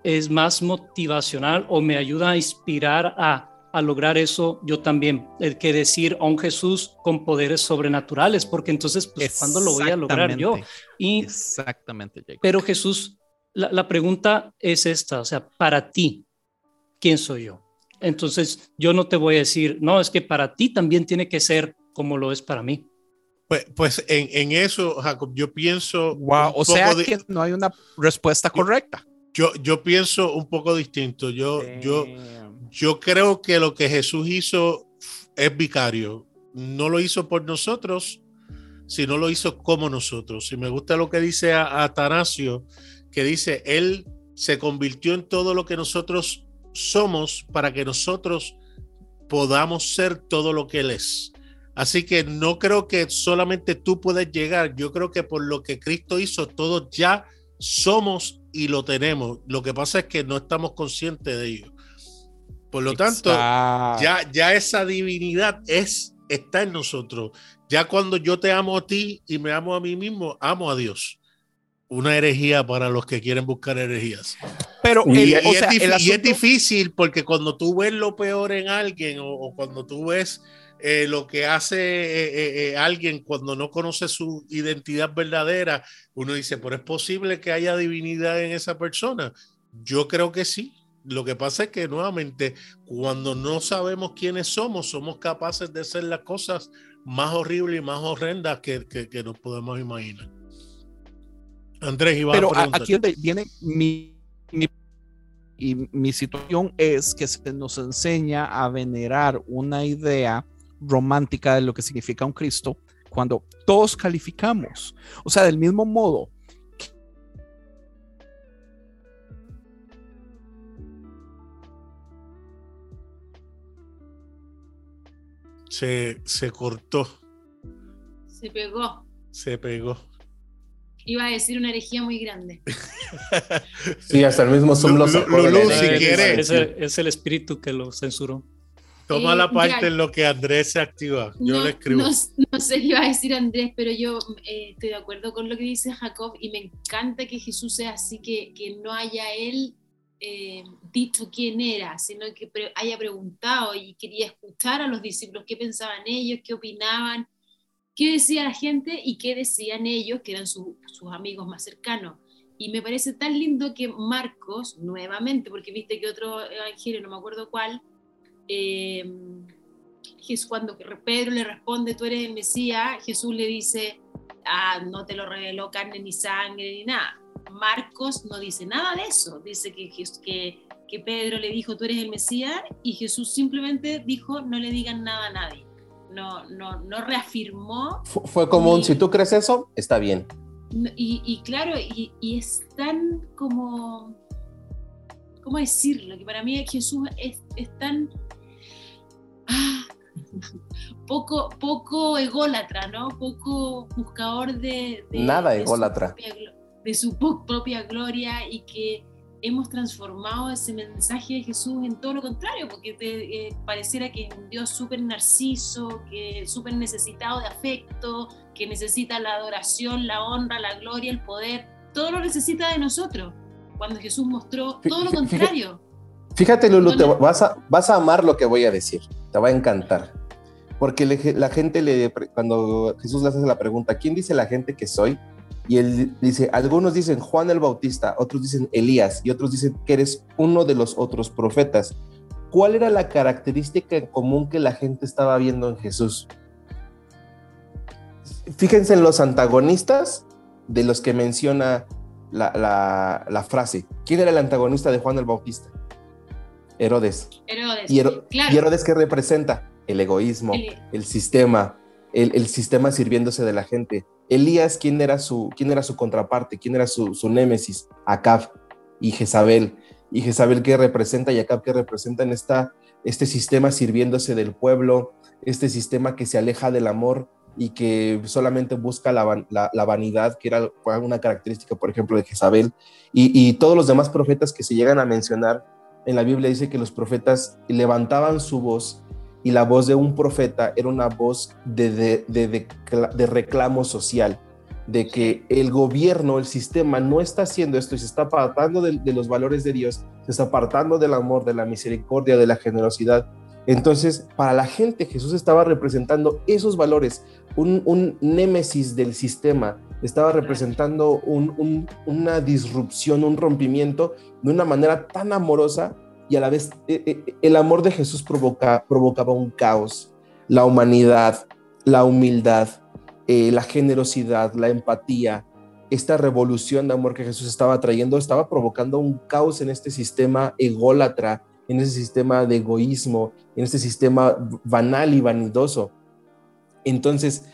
Speaker 3: es más motivacional o me ayuda a inspirar a, a lograr eso yo también, el que decir a un Jesús con poderes sobrenaturales, porque entonces, pues, ¿cuándo lo voy a lograr yo?
Speaker 5: Y, Exactamente, Jacob.
Speaker 3: Pero Jesús, la, la pregunta es esta, o sea, para ti, ¿quién soy yo? Entonces, yo no te voy a decir, no, es que para ti también tiene que ser como lo es para mí.
Speaker 1: Pues, pues en, en, eso, Jacob, yo pienso.
Speaker 5: Wow, o sea de, que no hay una respuesta correcta.
Speaker 1: Yo, yo pienso un poco distinto. Yo, yo, yo creo que lo que Jesús hizo es vicario. No lo hizo por nosotros, sino lo hizo como nosotros. Y me gusta lo que dice Atanasio, que dice, Él se convirtió en todo lo que nosotros somos para que nosotros podamos ser todo lo que Él es. Así que no creo que solamente tú puedes llegar, yo creo que por lo que Cristo hizo, todos ya somos y lo tenemos. Lo que pasa es que no estamos conscientes de ello. Por lo tanto, ya, ya esa divinidad es, está en nosotros. Ya cuando yo te amo a ti y me amo a mí mismo, amo a Dios. Una herejía para los que quieren buscar herejías.
Speaker 5: Pero
Speaker 1: y,
Speaker 5: el,
Speaker 1: y,
Speaker 5: sea,
Speaker 1: es,
Speaker 5: el
Speaker 1: y, es, difícil porque cuando tú ves lo peor en alguien o, o cuando tú ves eh, lo que hace eh, eh, alguien cuando no conoce su identidad verdadera, uno dice, pero es posible que haya divinidad en esa persona. Yo creo que sí. Lo que pasa es que nuevamente, cuando no sabemos quiénes somos, somos capaces de hacer las cosas más horribles y más horrendas que, que, nos podemos imaginar. Andrés, iba
Speaker 5: Pero aquí viene mi, mi y mi situación es que se nos enseña a venerar una idea romántica de lo que significa un Cristo cuando todos calificamos. O sea, del mismo modo.
Speaker 1: Se, se cortó.
Speaker 4: Se pegó.
Speaker 1: Se pegó
Speaker 4: iba a decir una herejía muy grande.
Speaker 6: sí, hasta el mismo Zoom lo,
Speaker 3: si Es, el espíritu que lo censuró.
Speaker 1: Toma la parte en lo que Andrés se activa. Yo le escribo.
Speaker 4: No, sé qué iba a decir Andrés, pero yo eh, estoy de acuerdo con lo que dice Jacob y me encanta que Jesús sea así, que, que no haya él eh, dicho quién era, sino que haya preguntado y quería escuchar a los discípulos qué pensaban ellos, qué opinaban qué decía la gente y qué decían ellos, que eran sus amigos más cercanos. Y me parece tan lindo que Marcos, nuevamente, porque viste que otro evangelio, no me acuerdo cuál, eh, cuando Pedro le responde, tú eres el Mesías, Jesús le dice, ah, no te lo reveló carne ni sangre ni nada. Marcos no dice nada de eso, dice que, que, que Pedro le dijo, tú eres el Mesías, y Jesús simplemente dijo, no le digan nada a nadie no, no, no reafirmó.
Speaker 6: Fue, como un, si tú crees eso, está bien.
Speaker 4: Y, claro, y, es tan como, ¿cómo decirlo? Que para mí Jesús es, tan... Ah, poco, poco ególatra, ¿no? Poco buscador de...
Speaker 6: Nada ególatra.
Speaker 4: de su propia gloria y que hemos transformado ese mensaje de Jesús en todo lo contrario, porque te, eh, pareciera que un Dios súper narciso, que súper necesitado de afecto, que necesita la adoración, la honra, la gloria, el poder, todo lo necesita de nosotros, cuando Jesús mostró todo lo contrario.
Speaker 6: Fíjate, Lulu, te vas, a, vas a amar lo que voy a decir, te va a encantar. Porque la gente le, cuando Jesús le hace la pregunta, ¿quién dice la gente que soy? Y él dice, algunos dicen Juan el Bautista, otros dicen Elías y otros dicen que eres uno de los otros profetas. ¿Cuál era la característica en común que la gente estaba viendo en Jesús? Fíjense en los antagonistas de los que menciona la, frase. ¿Quién era el antagonista de Juan el Bautista? Herodes.
Speaker 4: Herodes.
Speaker 6: ¿Y, Herodes qué representa? El egoísmo, el, sistema, el, el sistema sirviéndose de la gente Elías, ¿quién era su, quién era su contraparte? ¿Quién era su, su némesis? Acab y Jezabel. Y Jezabel, ¿qué representa? Y Acab, ¿qué representa en esta, este sistema sirviéndose del pueblo? Este sistema que se aleja del amor y que solamente busca la, la, vanidad, que era una característica, por ejemplo, de Jezabel. Y, y todos los demás profetas que se llegan a mencionar en la Biblia dice que los profetas levantaban su voz y la voz de un profeta era una voz de, de, reclamo social, de que el gobierno, el sistema no está haciendo esto y se está apartando de, los valores de Dios, se está apartando del amor, de la misericordia, de la generosidad. Entonces, para la gente Jesús estaba representando esos valores, un, némesis del sistema, estaba representando una disrupción, un rompimiento de una manera tan amorosa y a la vez eh, eh, el amor de Jesús provoca, provocaba un caos, la humanidad, la humildad, eh, la generosidad, la empatía, esta revolución de amor que Jesús estaba trayendo estaba provocando un caos en este sistema ególatra, en ese sistema de egoísmo, en este sistema banal y vanidoso. Entonces,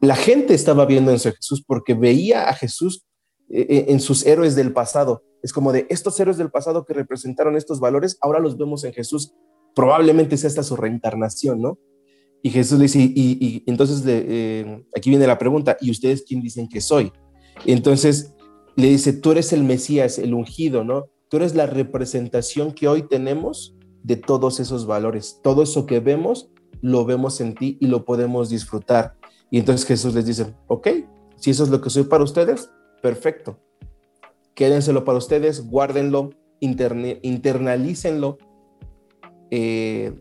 Speaker 6: la gente estaba viendo en Jesús porque veía a Jesús en sus héroes del pasado, es como de estos héroes del pasado que representaron estos valores, ahora los vemos en Jesús. Probablemente sea esta su reencarnación, ¿no? Y Jesús le dice, y, entonces eh, aquí viene la pregunta, ¿y ustedes quién dicen que soy? entonces le dice, tú eres el Mesías, el ungido, ¿no? Tú eres la representación que hoy tenemos de todos esos valores. Todo eso que vemos, lo vemos en ti y lo podemos disfrutar. Y entonces Jesús les dice, ok, si eso es lo que soy para ustedes, perfecto quédenselo para ustedes, guárdenlo, internalícenlo, eh,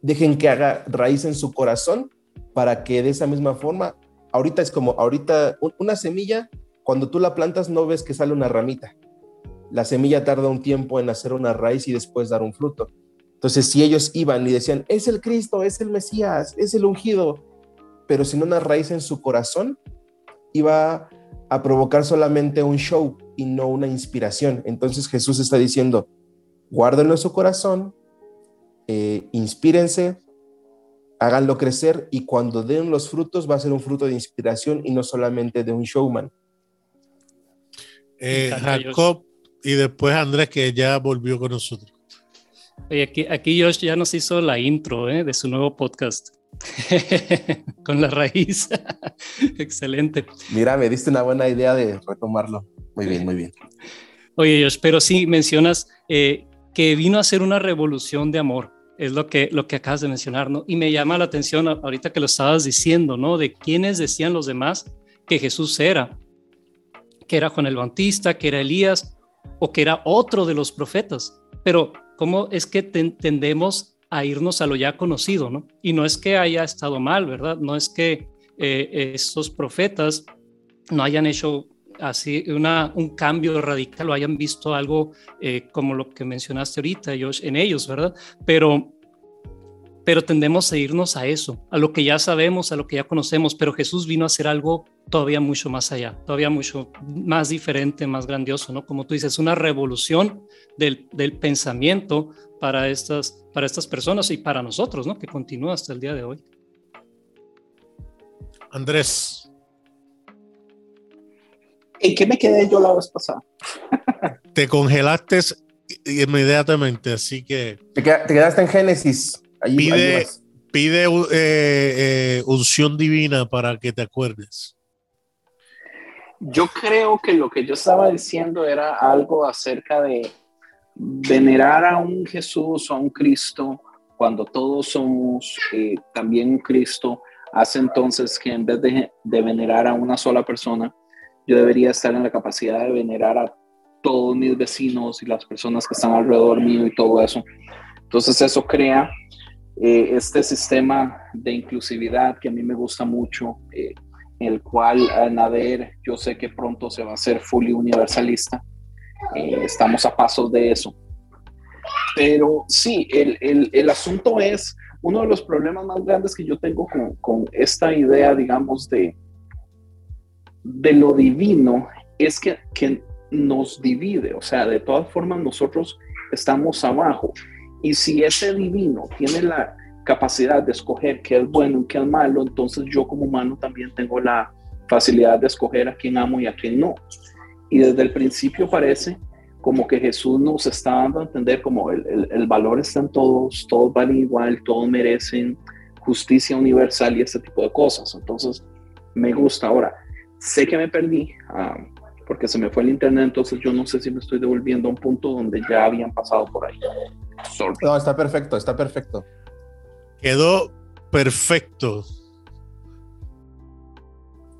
Speaker 6: dejen que haga raíz en su corazón para que de esa misma forma, ahorita es como, ahorita una semilla, cuando tú la plantas no ves que sale una ramita. La semilla tarda un tiempo en hacer una raíz y después dar un fruto. Entonces, si ellos iban y decían, es el Cristo, es el Mesías, es el ungido, pero sin una raíz en su corazón, iba a provocar solamente un show y no una inspiración. Entonces Jesús está diciendo, guárdenlo en su corazón, eh, inspírense, háganlo crecer y cuando den los frutos va a ser un fruto de inspiración y no solamente de un showman.
Speaker 1: Eh, Jacob y después Andrés que ya volvió con nosotros.
Speaker 3: aquí, aquí Josh ya nos hizo la intro eh, de su nuevo podcast. con la raíz. Excelente.
Speaker 6: Mira, me diste una buena idea de retomarlo. Muy bien, muy bien.
Speaker 3: Oye, Josh, pero sí mencionas eh, que vino a ser una revolución de amor. Es lo que, lo que acabas de mencionar, ¿no? Y me llama la atención ahorita que lo estabas diciendo, ¿no? De quiénes decían los demás que Jesús era. Que era Juan el Bautista, que era Elías o que era otro de los profetas. Pero, ¿cómo es que tendemos a irnos a lo ya conocido, ¿no? Y no es que haya estado mal, ¿verdad? No es que eh, estos profetas no hayan hecho así una, un cambio radical o hayan visto algo eh, como lo que mencionaste ahorita, Josh, en ellos, ¿verdad? Pero, pero tendemos a irnos a eso, a lo que ya sabemos, a lo que ya conocemos, pero Jesús vino a hacer algo todavía mucho más allá, todavía mucho más diferente, más grandioso, ¿no? Como tú dices, una revolución del, del pensamiento para estas, para estas personas y para nosotros, ¿no? Que continúa hasta el día de hoy.
Speaker 1: Andrés.
Speaker 5: ¿En qué me quedé yo la vez pasada?
Speaker 1: Te congelaste inmediatamente, así que...
Speaker 6: Te, quedaste en Génesis.
Speaker 1: Pide pide eh, eh, unción divina para que te acuerdes.
Speaker 5: Yo creo que lo que yo estaba diciendo era algo acerca de venerar a un Jesús o a un Cristo cuando todos somos eh, también un Cristo, hace entonces que en vez de, de, venerar a una sola persona, yo debería estar en la capacidad de venerar a todos mis vecinos y las personas que están alrededor mío y todo eso. Entonces eso crea eh, este sistema de inclusividad que a mí me gusta mucho, eh, el cual Nader yo sé que pronto se va a hacer fully universalista eh, estamos a pasos de eso. Pero sí, el, el, el, asunto es, uno de los problemas más grandes que yo tengo con, con esta idea, digamos, de, de lo divino, es que, que nos divide. O sea, de todas formas, nosotros estamos abajo. Y si ese divino tiene la capacidad de escoger qué es bueno y qué es malo, entonces yo como humano también tengo la facilidad de escoger a quién amo y a quién no. Y desde el principio parece como que Jesús nos está dando a entender como el, el, valor está en todos, todos valen igual, todos merecen justicia universal y ese tipo de cosas. Entonces, me gusta. Ahora, sé que me perdí ah, porque se me fue el internet, entonces yo no sé si me estoy devolviendo a un punto donde ya habían pasado por ahí.
Speaker 6: No, está perfecto, está perfecto.
Speaker 1: Quedó perfecto.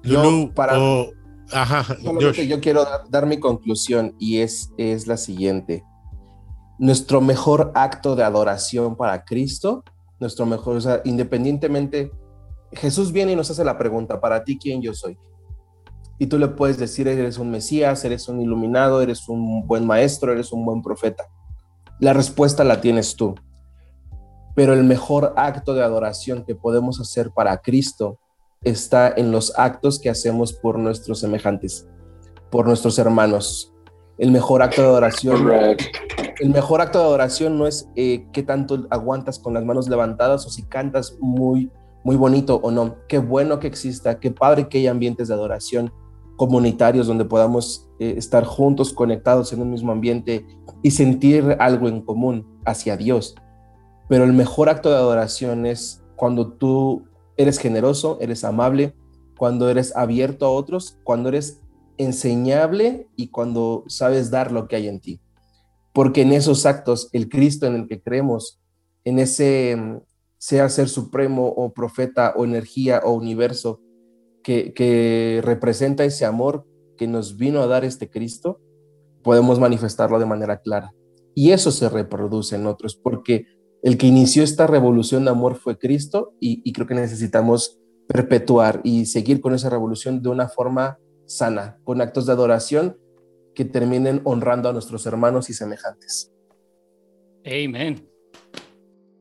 Speaker 6: Yo, para, Ajá, yo quiero dar, mi conclusión y es, es la siguiente. Nuestro mejor acto de adoración para Cristo, nuestro mejor, o sea, independientemente, Jesús viene y nos hace la pregunta, para ti, ¿quién yo soy? Y tú le puedes decir, eres un Mesías, eres un iluminado, eres un buen maestro, eres un buen profeta. La respuesta la tienes tú. Pero el mejor acto de adoración que podemos hacer para Cristo está en los actos que hacemos por nuestros semejantes, por nuestros hermanos. El mejor acto de adoración, el mejor acto de adoración no es eh, qué tanto aguantas con las manos levantadas o si cantas muy, muy bonito o no. Qué bueno que exista, qué padre que haya ambientes de adoración comunitarios donde podamos eh, estar juntos, conectados en un mismo ambiente y sentir algo en común hacia Dios. Pero el mejor acto de adoración es cuando tú eres generoso, eres amable, cuando eres abierto a otros, cuando eres enseñable y cuando sabes dar lo que hay en ti. Porque en esos actos, el Cristo en el que creemos, en ese mm, sea ser supremo o profeta o energía o universo que, que representa ese amor que nos vino a dar este Cristo, podemos manifestarlo de manera clara. Y eso se reproduce en otros, porque el que inició esta revolución de amor fue Cristo y, y creo que necesitamos perpetuar y seguir con esa revolución de una forma sana, con actos de adoración que terminen honrando a nuestros hermanos y semejantes.
Speaker 3: Amén.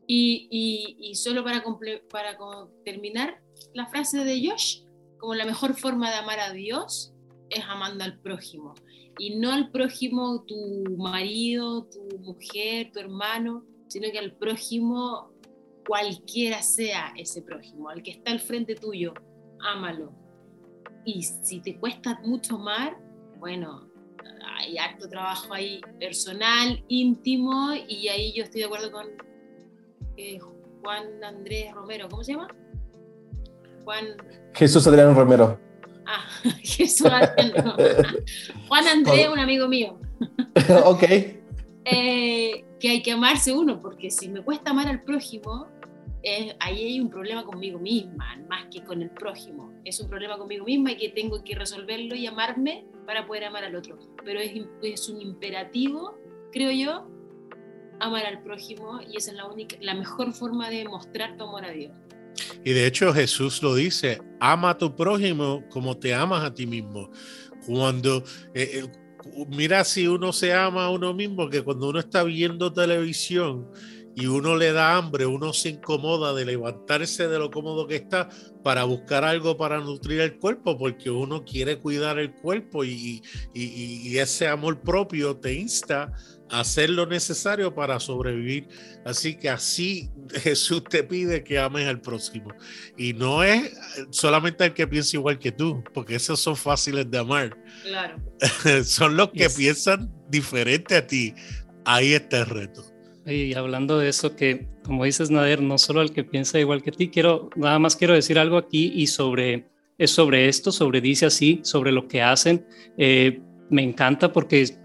Speaker 4: Y, y, y solo para, para terminar la frase de Josh, como la mejor forma de amar a Dios es amando al prójimo. Y no al prójimo tu marido, tu mujer, tu hermano, sino que al prójimo cualquiera sea ese prójimo, al que está al frente tuyo, ámalo. Y si te cuesta mucho amar, bueno, hay harto trabajo ahí personal, íntimo, y ahí yo estoy de acuerdo con eh, Juan Andrés Romero, ¿cómo se llama? Juan,
Speaker 6: Jesús Adrián Romero.
Speaker 4: ah, Jesús Adriano. Juan Andrés, un amigo mío,
Speaker 6: ok.
Speaker 4: eh, que hay que amarse uno, porque si me cuesta amar al prójimo, eh, ahí hay un problema conmigo misma, más que con el prójimo. Es un problema conmigo misma y que tengo que resolverlo y amarme para poder amar al otro. Pero es, es un imperativo, creo yo, amar al prójimo y esa es la única, la mejor forma de mostrar tu amor a Dios.
Speaker 1: Y de hecho Jesús lo dice, ama a tu prójimo como te amas a ti mismo. Cuando, eh, eh, mira si uno se ama a uno mismo, que cuando uno está viendo televisión y uno le da hambre, uno se incomoda de levantarse de lo cómodo que está para buscar algo para nutrir el cuerpo, porque uno quiere cuidar el cuerpo y, y- y- ese amor propio te insta a hacer lo necesario para sobrevivir. Así que así Jesús te pide que ames al próximo. Y no es solamente el que piensa igual que tú, porque esos son fáciles de amar.
Speaker 4: Claro.
Speaker 1: son los que
Speaker 3: Yes.
Speaker 1: piensan diferente a ti. Ahí está el reto.
Speaker 3: Y hablando de eso, que como dices, Nader, no solo el que piensa igual que ti, quiero, nada más quiero decir algo aquí y sobre, es sobre esto, sobre dice así, sobre lo que hacen. Eh, me encanta porque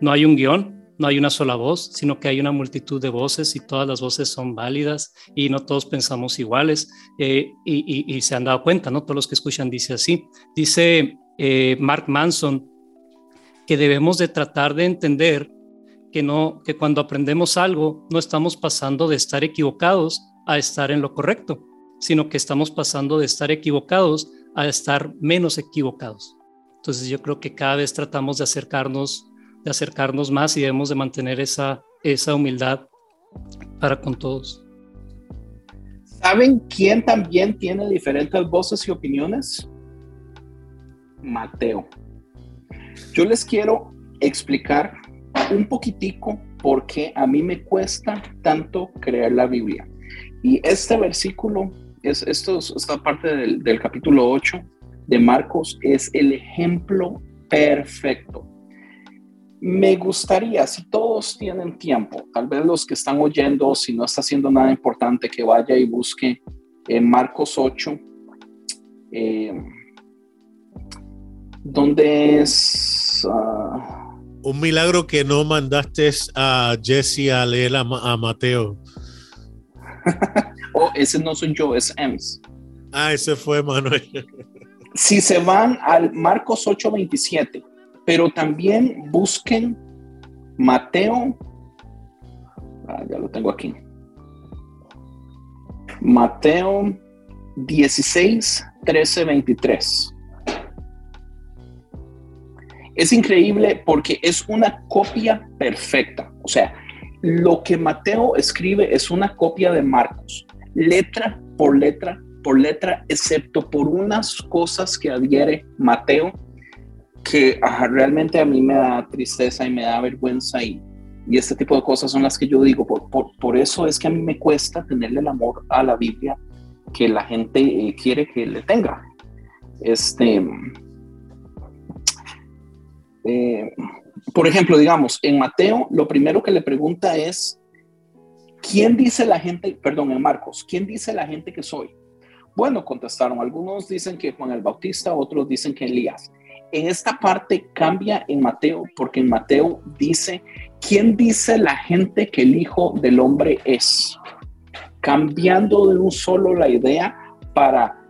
Speaker 3: no hay un guion, no hay una sola voz, sino que hay una multitud de voces y todas las voces son válidas y no todos pensamos iguales. eh, y se han dado cuenta, ¿no? Todos los que escuchan dice así. Dice eh, Mark Manson que debemos de tratar de entender que no que cuando aprendemos algo no estamos pasando de estar equivocados a estar en lo correcto, sino que estamos pasando de estar equivocados a estar menos equivocados. Entonces yo creo que cada vez tratamos de acercarnos de acercarnos más y debemos de mantener esa esa humildad para con todos.
Speaker 5: ¿Saben quién también tiene diferentes voces y opiniones? Mateo. Yo les quiero explicar un poquitico por qué a mí me cuesta tanto creer la Biblia. Y este versículo, es, esto, es- esta parte del, del capítulo 8 de Marcos, es el ejemplo perfecto. Me gustaría, si todos tienen tiempo, tal vez los que están oyendo, si no está haciendo nada importante, que vaya y busque en Marcos 8, eh, donde es... ah,
Speaker 1: Un milagro que no mandaste a Jesse a leer a, Ma- a Mateo.
Speaker 5: oh, ese no soy yo, es Ems.
Speaker 1: Ah, ese fue Manuel.
Speaker 5: Si se van al Marcos 8:27, pero también busquen Mateo, ah, ya lo tengo aquí, Mateo 16, 13, 23. Es increíble porque es una copia perfecta. O sea, lo que Mateo escribe es una copia de Marcos, letra por letra por letra, excepto por unas cosas que adhiere Mateo, que realmente a mí me da tristeza y me da vergüenza y, y este tipo de cosas son las que yo digo. Por, por, por eso es que a mí me cuesta tenerle el amor a la Biblia que la gente quiere que le tenga. Este, eh, por ejemplo, digamos, en Mateo, lo primero que le pregunta es, ¿quién dice la gente, perdón, en Marcos, ¿quién dice la gente que soy? Bueno, contestaron, algunos dicen que Juan el Bautista, otros dicen que Elías. En esta parte cambia en Mateo, porque en Mateo dice, ¿quién dice la gente que el Hijo del Hombre es? Cambiando de un solo la idea para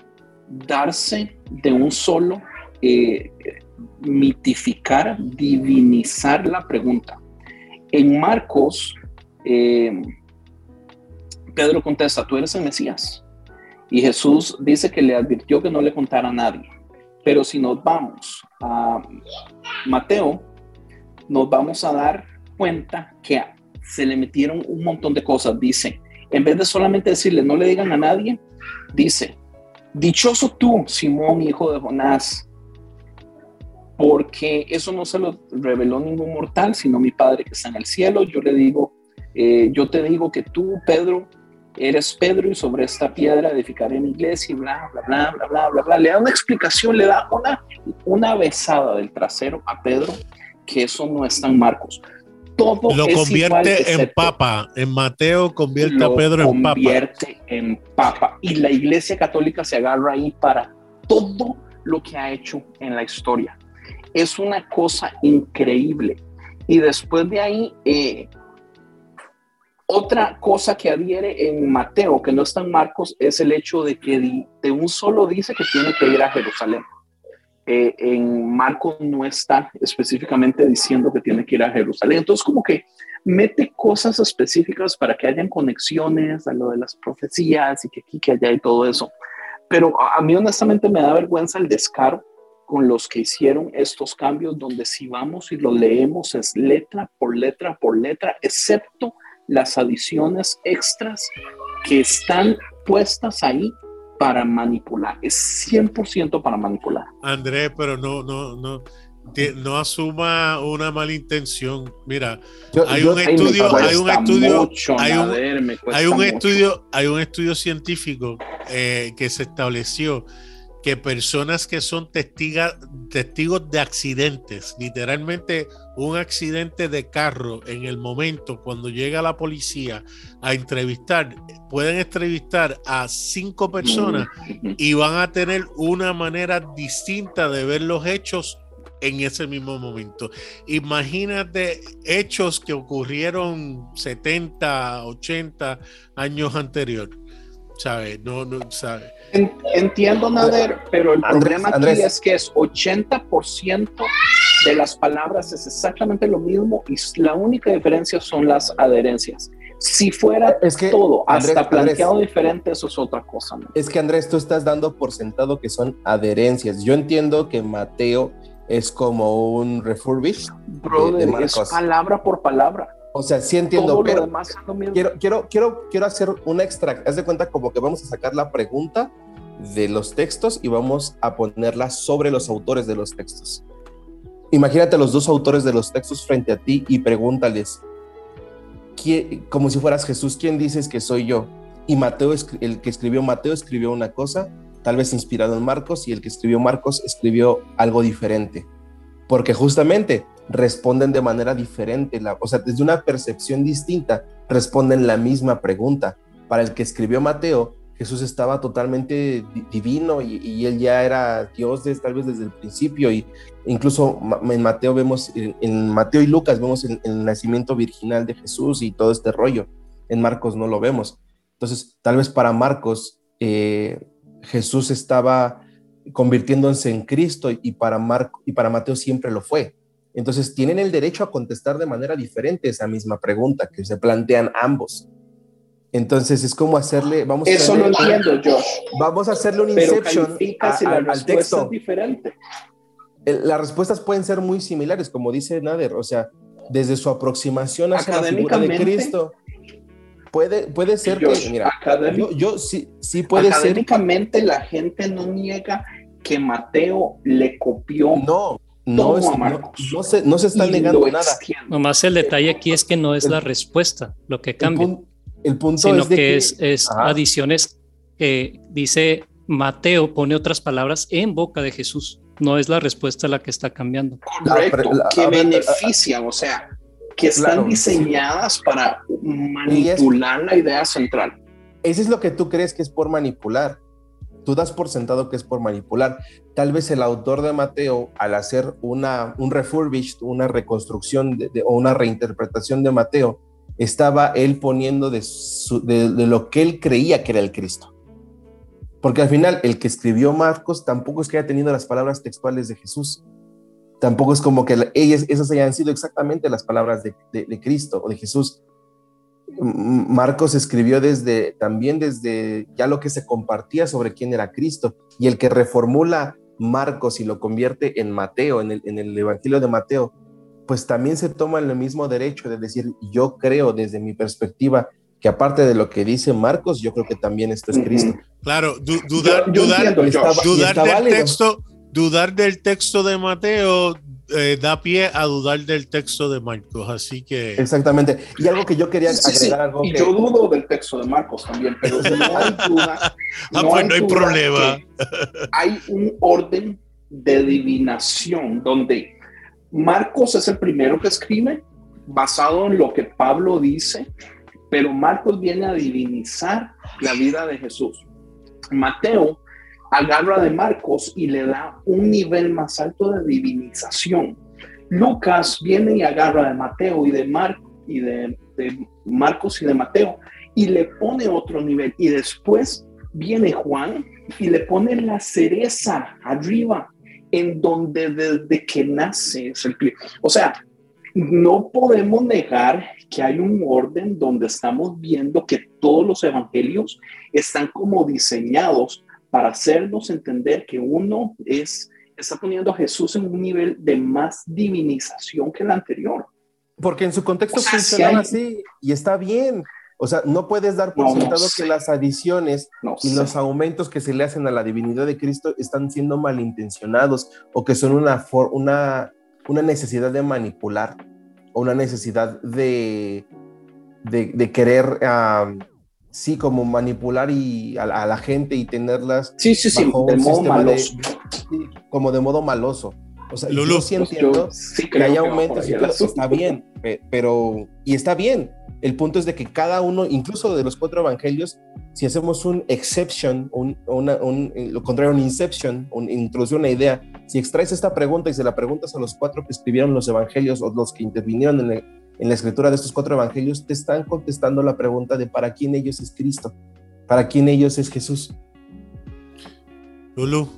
Speaker 5: darse de un solo eh, mitificar, divinizar la pregunta. En Marcos, eh, Pedro contesta, tú eres el Mesías. Y Jesús dice que le advirtió que no le contara a nadie. Pero si nos vamos a Mateo, nos vamos a dar cuenta que se le metieron un montón de cosas. Dice, en vez de solamente decirle, no le digan a nadie, dice, dichoso tú, Simón, hijo de Jonás, porque eso no se lo reveló ningún mortal, sino mi Padre que está en el cielo. Yo le digo, eh, yo te digo que tú, Pedro, eres Pedro y sobre esta piedra edificaré mi iglesia y bla, bla, bla, bla, bla, bla, bla. Le da una explicación, le da una, una besada del trasero a Pedro, que eso no está en Marcos. Todo
Speaker 1: lo convierte en papa. En Mateo convierte a Pedro en papa.
Speaker 5: Convierte en papa. Y la iglesia católica se agarra ahí para todo lo que ha hecho en la historia. Es una cosa increíble. Y después de ahí, eh, otra cosa que adhiere en Mateo, que no está en Marcos, es el hecho de que de un solo dice que tiene que ir a Jerusalén. Eh, en Marcos no está específicamente diciendo que tiene que ir a Jerusalén. Entonces, como que mete cosas específicas para que hayan conexiones a lo de las profecías y que aquí, que allá y todo eso. Pero a mí honestamente me da vergüenza el descaro con los que hicieron estos cambios, donde si vamos y lo leemos es letra por letra por letra, excepto las adiciones extras que están puestas ahí para manipular. Es 100% para manipular.
Speaker 1: Andrés, pero no, no, no. No asuma una mala intención. Mira, hay, un estudio, hay un estudio, hay un, estudio, hay un estudio científico eh, que se estableció que personas que son testigos de accidentes, literalmente un accidente de carro en el momento cuando llega la policía a entrevistar, pueden entrevistar a cinco personas y van a tener una manera distinta de ver los hechos en ese mismo momento. Imagínate hechos que ocurrieron 70, 80 años anterior. ¿Sabes? No, no, ¿sabes?
Speaker 5: Entiendo, Nader, pero el problema aquí es que es 80% de las palabras es exactamente lo mismo y la única diferencia son las adherencias. Si fuera es que, todo hasta planteado diferente, eso es otra cosa.
Speaker 6: Es que Andrés, tú estás dando por sentado que son adherencias. Yo entiendo que Mateo es como un refurbish
Speaker 5: es palabra por palabra.
Speaker 6: O sea, sí entiendo, pero quiero, quiero, quiero, quiero hacer una extra. Haz de cuenta como que vamos a sacar la pregunta de los textos y vamos a ponerla sobre los autores de los textos. Imagínate los dos autores de los textos frente a ti y pregúntales, como si fueras Jesús, ¿quién dices que soy yo? Y Mateo, el que escribió Mateo escribió una cosa, tal vez inspirado en Marcos, y el que escribió Marcos escribió algo diferente. Porque justamente responden de manera diferente, la, o sea, desde una percepción distinta, responden la misma pregunta. Para el que escribió Mateo, Jesús estaba totalmente divino y, él ya era Dios desde, tal vez desde el principio y incluso en Mateo vemos, en, Mateo y Lucas vemos el, nacimiento virginal de Jesús y todo este rollo. En Marcos no lo vemos. Entonces, tal vez para Marcos eh, Jesús estaba convirtiéndose en Cristo y para, Marco, y para Mateo siempre lo fue. Entonces, tienen el derecho a contestar de manera diferente esa misma pregunta que se plantean ambos. Entonces es como hacerle, vamos
Speaker 5: Eso lo entiendo, Josh.
Speaker 6: Vamos a hacerle un inception al texto.
Speaker 5: diferente.
Speaker 6: Las respuestas pueden ser muy similares, como dice Nader, o sea, desde su aproximación hacia la figura de Cristo. Puede, puede ser que, mira, yo, sí, sí puede
Speaker 5: ser. Académicamente la gente no niega que Mateo le copió.
Speaker 6: No, no, es, no, se, no se está negando nada.
Speaker 3: Nomás el detalle aquí es que no es la respuesta lo que cambia.
Speaker 6: El punto
Speaker 3: sino
Speaker 6: es
Speaker 3: que, es, adiciones que dice Mateo, pone otras palabras en boca de Jesús. No es la respuesta la que está cambiando.
Speaker 5: Correcto, que benefician, o sea, que están diseñadas para manipular la idea central.
Speaker 6: Eso es lo que tú crees que es por manipular. Tú das por sentado que es por manipular. Tal vez el autor de Mateo, al hacer una, un refurbished, una reconstrucción o una reinterpretación de Mateo, estaba él poniendo de, lo que él creía que era el Cristo. Porque al final el que escribió Marcos tampoco es que haya tenido las palabras textuales de Jesús. Tampoco es como que ellas, esas hayan sido exactamente las palabras de, Cristo o de Jesús. Marcos escribió desde también desde ya lo que se compartía sobre quién era Cristo y el que reformula Marcos y lo convierte en Mateo, en el, en el Evangelio de Mateo, pues también se toma el mismo derecho de decir, yo creo desde mi perspectiva que aparte de lo que dice Marcos, yo creo que también esto es Cristo.
Speaker 1: Claro, dudar, dudar, del texto, dudar del texto de Mateo eh, da pie a dudar del texto de Marcos, así que...
Speaker 6: Exactamente. Y algo que yo quería agregar algo
Speaker 5: Y yo dudo del texto de Marcos también, pero no hay duda...
Speaker 1: ah, pues no hay problema.
Speaker 5: Hay un orden de adivinación donde Marcos es el primero que escribe basado en lo que Pablo dice, pero Marcos viene a divinizar la vida de Jesús. Mateo agarra de Marcos y le da un nivel más alto de divinización. Lucas viene y agarra de Mateo y de, Mar y de, Marcos y de Mateo y le pone otro nivel. Y después viene Juan y le pone la cereza arriba, en donde desde que nace es el O sea, no podemos negar que hay un orden donde estamos viendo que todos los evangelios están como diseñados para hacernos entender que uno es, está poniendo a Jesús en un nivel de más divinización que el anterior.
Speaker 6: Porque en su contexto funciona así y está bien. O sea, no puedes dar por sentado que las adiciones y los aumentos que se le hacen a la divinidad de Cristo están siendo malintencionados o que son una, una, una necesidad de manipular o una necesidad de, de, querer sí, como manipular y a, la gente y tenerlas
Speaker 5: sí, sí, sí, de modo maloso.
Speaker 6: como de modo maloso. O sea, yo sí pues entiendo que hay aumentos y está bien, pero, y está bien. El punto es de que cada uno, incluso de los cuatro evangelios, si hacemos un exception, un, una, un, lo contrario, un inception, un, introducir una idea, si extraes esta pregunta y se la preguntas a los cuatro que escribieron los evangelios o los que intervinieron en el, en la escritura de estos cuatro evangelios te están contestando la pregunta de para quién ellos es Cristo, para quién ellos es Jesús.
Speaker 1: Lulu.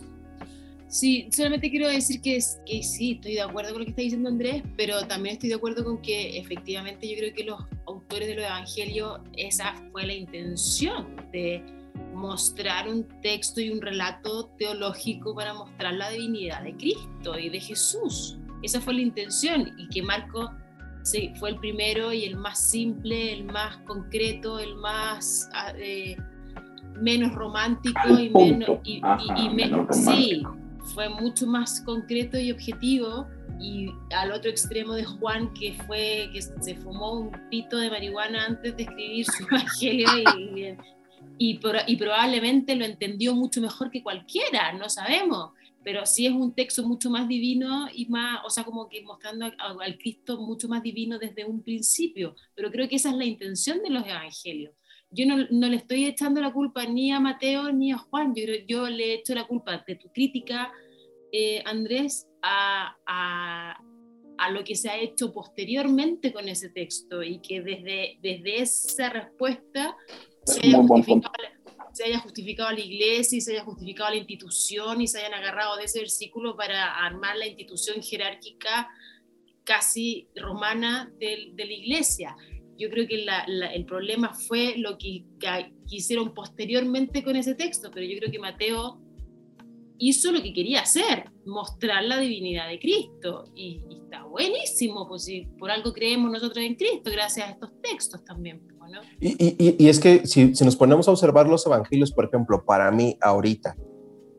Speaker 4: Sí, solamente quiero decir que, que sí, estoy de acuerdo con lo que está diciendo Andrés, pero también estoy de acuerdo con que efectivamente yo creo que los autores de los evangelios, esa fue la intención de mostrar un texto y un relato teológico para mostrar la divinidad de Cristo y de Jesús. Esa fue la intención y que Marco sí, fue el primero y el más simple, el más concreto, el más ah, eh, menos romántico y menos, y, sí, fue mucho más concreto y objetivo y al otro extremo de Juan que fue que se fumó un pito de marihuana antes de escribir su evangelio y, y, y probablemente lo entendió mucho mejor que cualquiera, no sabemos pero sí es un texto mucho más divino y más, o sea, como que mostrando al Cristo mucho más divino desde un principio, pero creo que esa es la intención de los evangelios. Yo no, no le estoy echando la culpa ni a Mateo ni a Juan, yo, yo le echo la culpa de tu crítica, eh, Andrés, a, a, a, lo que se ha hecho posteriormente con ese texto y que desde, desde esa respuesta se haya justificado se haya justificado la iglesia y se haya justificado la institución y se hayan agarrado de ese versículo para armar la institución jerárquica casi romana de, de la iglesia. Yo creo que el problema fue lo que, hicieron posteriormente con ese texto, pero yo creo que Mateo hizo lo que quería hacer, mostrar la divinidad de Cristo. Y, y, está buenísimo, pues si por algo creemos nosotros en Cristo, gracias a estos textos también.
Speaker 6: Y, es que si, nos ponemos a observar los evangelios, por ejemplo, para mí ahorita,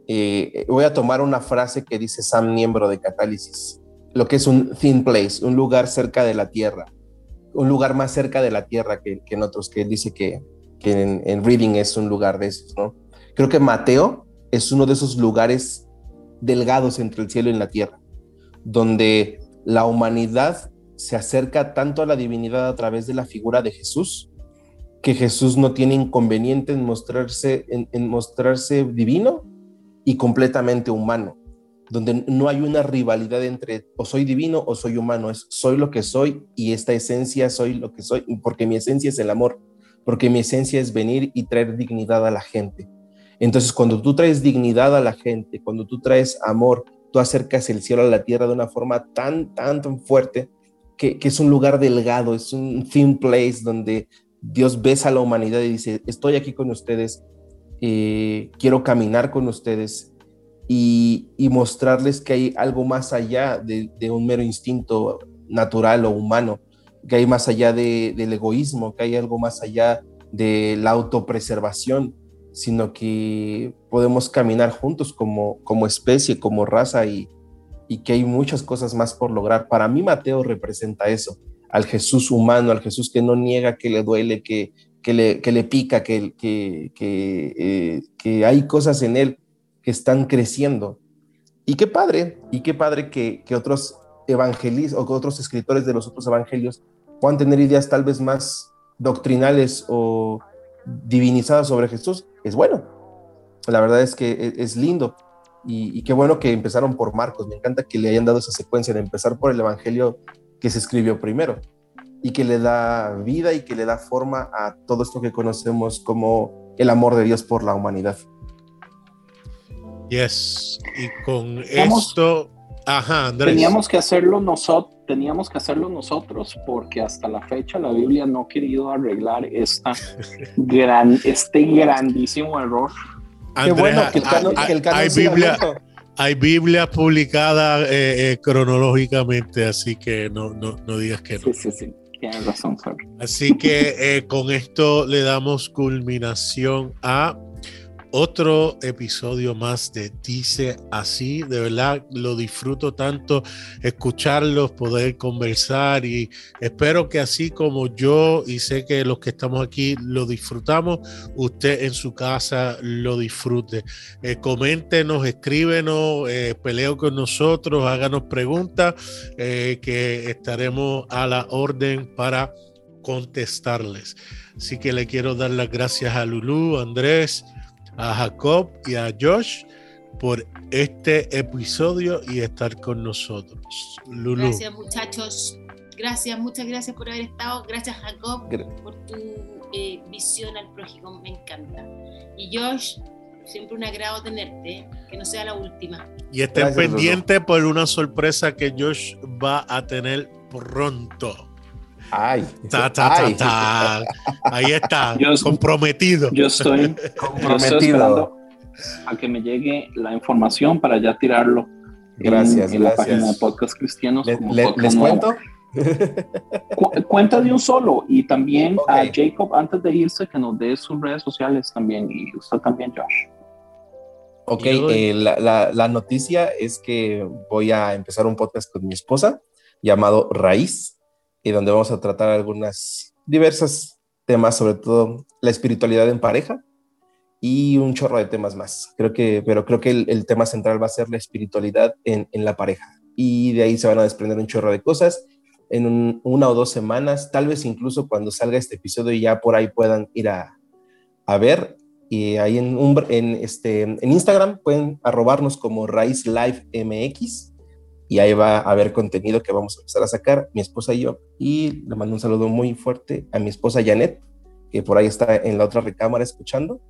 Speaker 6: eh, voy a tomar una frase que dice Sam, miembro de Catálisis, lo que es un thin place, un lugar cerca de la tierra, un lugar más cerca de la tierra que, en otros, que dice que, en, en, Reading es un lugar de esos, ¿no? Creo que Mateo es uno de esos lugares delgados entre el cielo y la tierra, donde la humanidad se acerca tanto a la divinidad a través de la figura de Jesús, que Jesús no tiene inconveniente en mostrarse, en, mostrarse divino y completamente humano, donde no hay una rivalidad entre o soy divino o soy humano, es soy lo que soy y esta esencia soy lo que soy, porque mi esencia es el amor, porque mi esencia es venir y traer dignidad a la gente. Entonces, cuando tú traes dignidad a la gente, cuando tú traes amor, tú acercas el cielo a la tierra de una forma tan, tan, tan fuerte que, que es un lugar delgado, es un thin place donde Dios besa a la humanidad y dice, estoy aquí con ustedes, eh, quiero caminar con ustedes y, mostrarles que hay algo más allá de, un mero instinto natural o humano, que hay más allá del egoísmo, que hay algo más allá de la autopreservación, sino que podemos caminar juntos como, especie, como raza y que hay muchas cosas más por lograr. Para mí Mateo representa eso, al Jesús humano, al Jesús que no niega, que le duele, que, que, le, que le pica, que, que, que, eh, hay cosas en él que están creciendo. Y qué padre, y qué padre que, que otros evangelistas o que otros escritores de los otros evangelios puedan tener ideas tal vez más doctrinales o divinizadas sobre Jesús. Es bueno. La verdad es que e, es lindo. Y, qué bueno que empezaron por Marcos. Me encanta que le hayan dado esa secuencia de empezar por el Evangelio que se escribió primero y que le da vida y que le da forma a todo esto que conocemos como el amor de Dios por la humanidad.
Speaker 1: Yes, y con esto, ajá,
Speaker 7: Andrés. Teníamos que hacerlo nosotros, teníamos que hacerlo nosotros porque hasta la fecha la Biblia no ha querido arreglar esta gran, este grandísimo error
Speaker 1: Qué bueno que el, hay, Biblia, hay Biblia publicada eh, eh, cronológicamente, así que no, no, no, digas que no.
Speaker 7: Sí, sí, sí. Tienes razón,
Speaker 1: Así que eh, con esto le damos culminación a otro episodio más de Dice así. De verdad lo disfruto tanto escucharlos, poder conversar y espero que así como yo y sé que los que estamos aquí lo disfrutamos, usted en su casa lo disfrute. Eh, coméntenos, escríbenos, eh, peleo con nosotros, háganos preguntas eh, que estaremos a la orden para contestarles. Así que le quiero dar las gracias a Lulú, Andrés, a Jacob y a Josh por este episodio y estar con nosotros.
Speaker 4: Lulu. Gracias muchachos, gracias, muchas gracias por haber estado, gracias Jacob por tu eh, visión al prójimo, me encanta. Y Josh, siempre un agrado tenerte, que no sea la última.
Speaker 1: Y estén pendientes por una sorpresa que Josh va a tener pronto.
Speaker 6: Ay,
Speaker 1: Ahí está, comprometido.
Speaker 7: Yo estoy comprometido a que me llegue la información para ya tirarlo.
Speaker 6: Gracias,
Speaker 7: en, la página de Podcast Cristianos.
Speaker 6: ¿Les cuento?
Speaker 7: cuenta de un solo y también a Jacob antes de irse que nos dé sus redes sociales también y usted también Josh.
Speaker 6: Ok, eh, la, la, noticia es que voy a empezar un podcast con mi esposa llamado Raíz y donde vamos a tratar algunas diversas temas, sobre todo la espiritualidad en pareja y un chorro de temas más. Creo que, pero creo que el, tema central va a ser la espiritualidad en, en, la pareja y de ahí se van a desprender un chorro de cosas en una o dos semanas, tal vez incluso cuando salga este episodio ya por ahí puedan ir a, a ver. Y ahí en, un, en, este, en Instagram pueden arrobarnos como Raíz Live MX y ahí va a haber contenido que vamos a empezar a sacar, mi esposa y yo. Y le mando un saludo muy fuerte a mi esposa Janet, que por ahí está en la otra recámara escuchando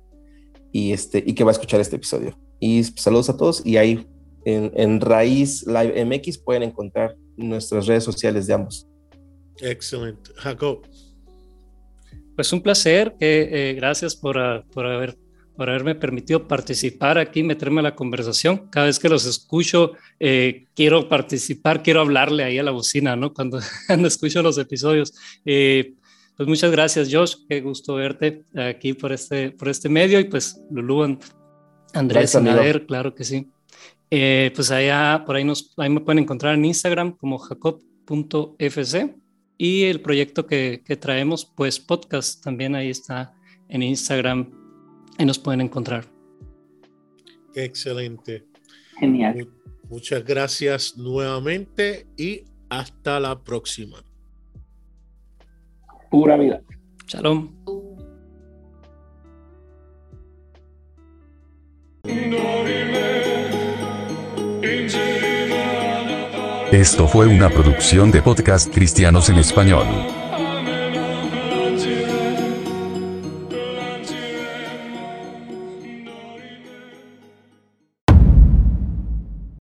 Speaker 6: y, este, y que va a escuchar este episodio. Y saludos a todos y ahí en, en Raíz Live MX pueden encontrar nuestras redes sociales de ambos.
Speaker 1: Excelente. Jacob.
Speaker 3: Pues un placer, eh, gracias por, ah, por haber por haberme permitido participar aquí, meterme a la conversación. Cada vez que los escucho, eh, quiero participar, quiero hablarle ahí a la bocina, ¿no? Cuando, cuando escucho los episodios. Eh, pues muchas gracias, Josh. Qué gusto verte aquí por este, por este medio. Y pues, Lulú, Andrés, Nader, claro que sí. Eh, pues allá, por ahí, nos, ahí me pueden encontrar en Instagram como jacob.fc y el proyecto que, que traemos, pues podcast, también ahí está en Instagram y nos pueden encontrar.
Speaker 1: Excelente.
Speaker 7: Genial.
Speaker 1: Muchas gracias nuevamente y hasta la próxima.
Speaker 7: Pura vida.
Speaker 3: Shalom.
Speaker 2: Esto fue una producción de podcast cristianos en español.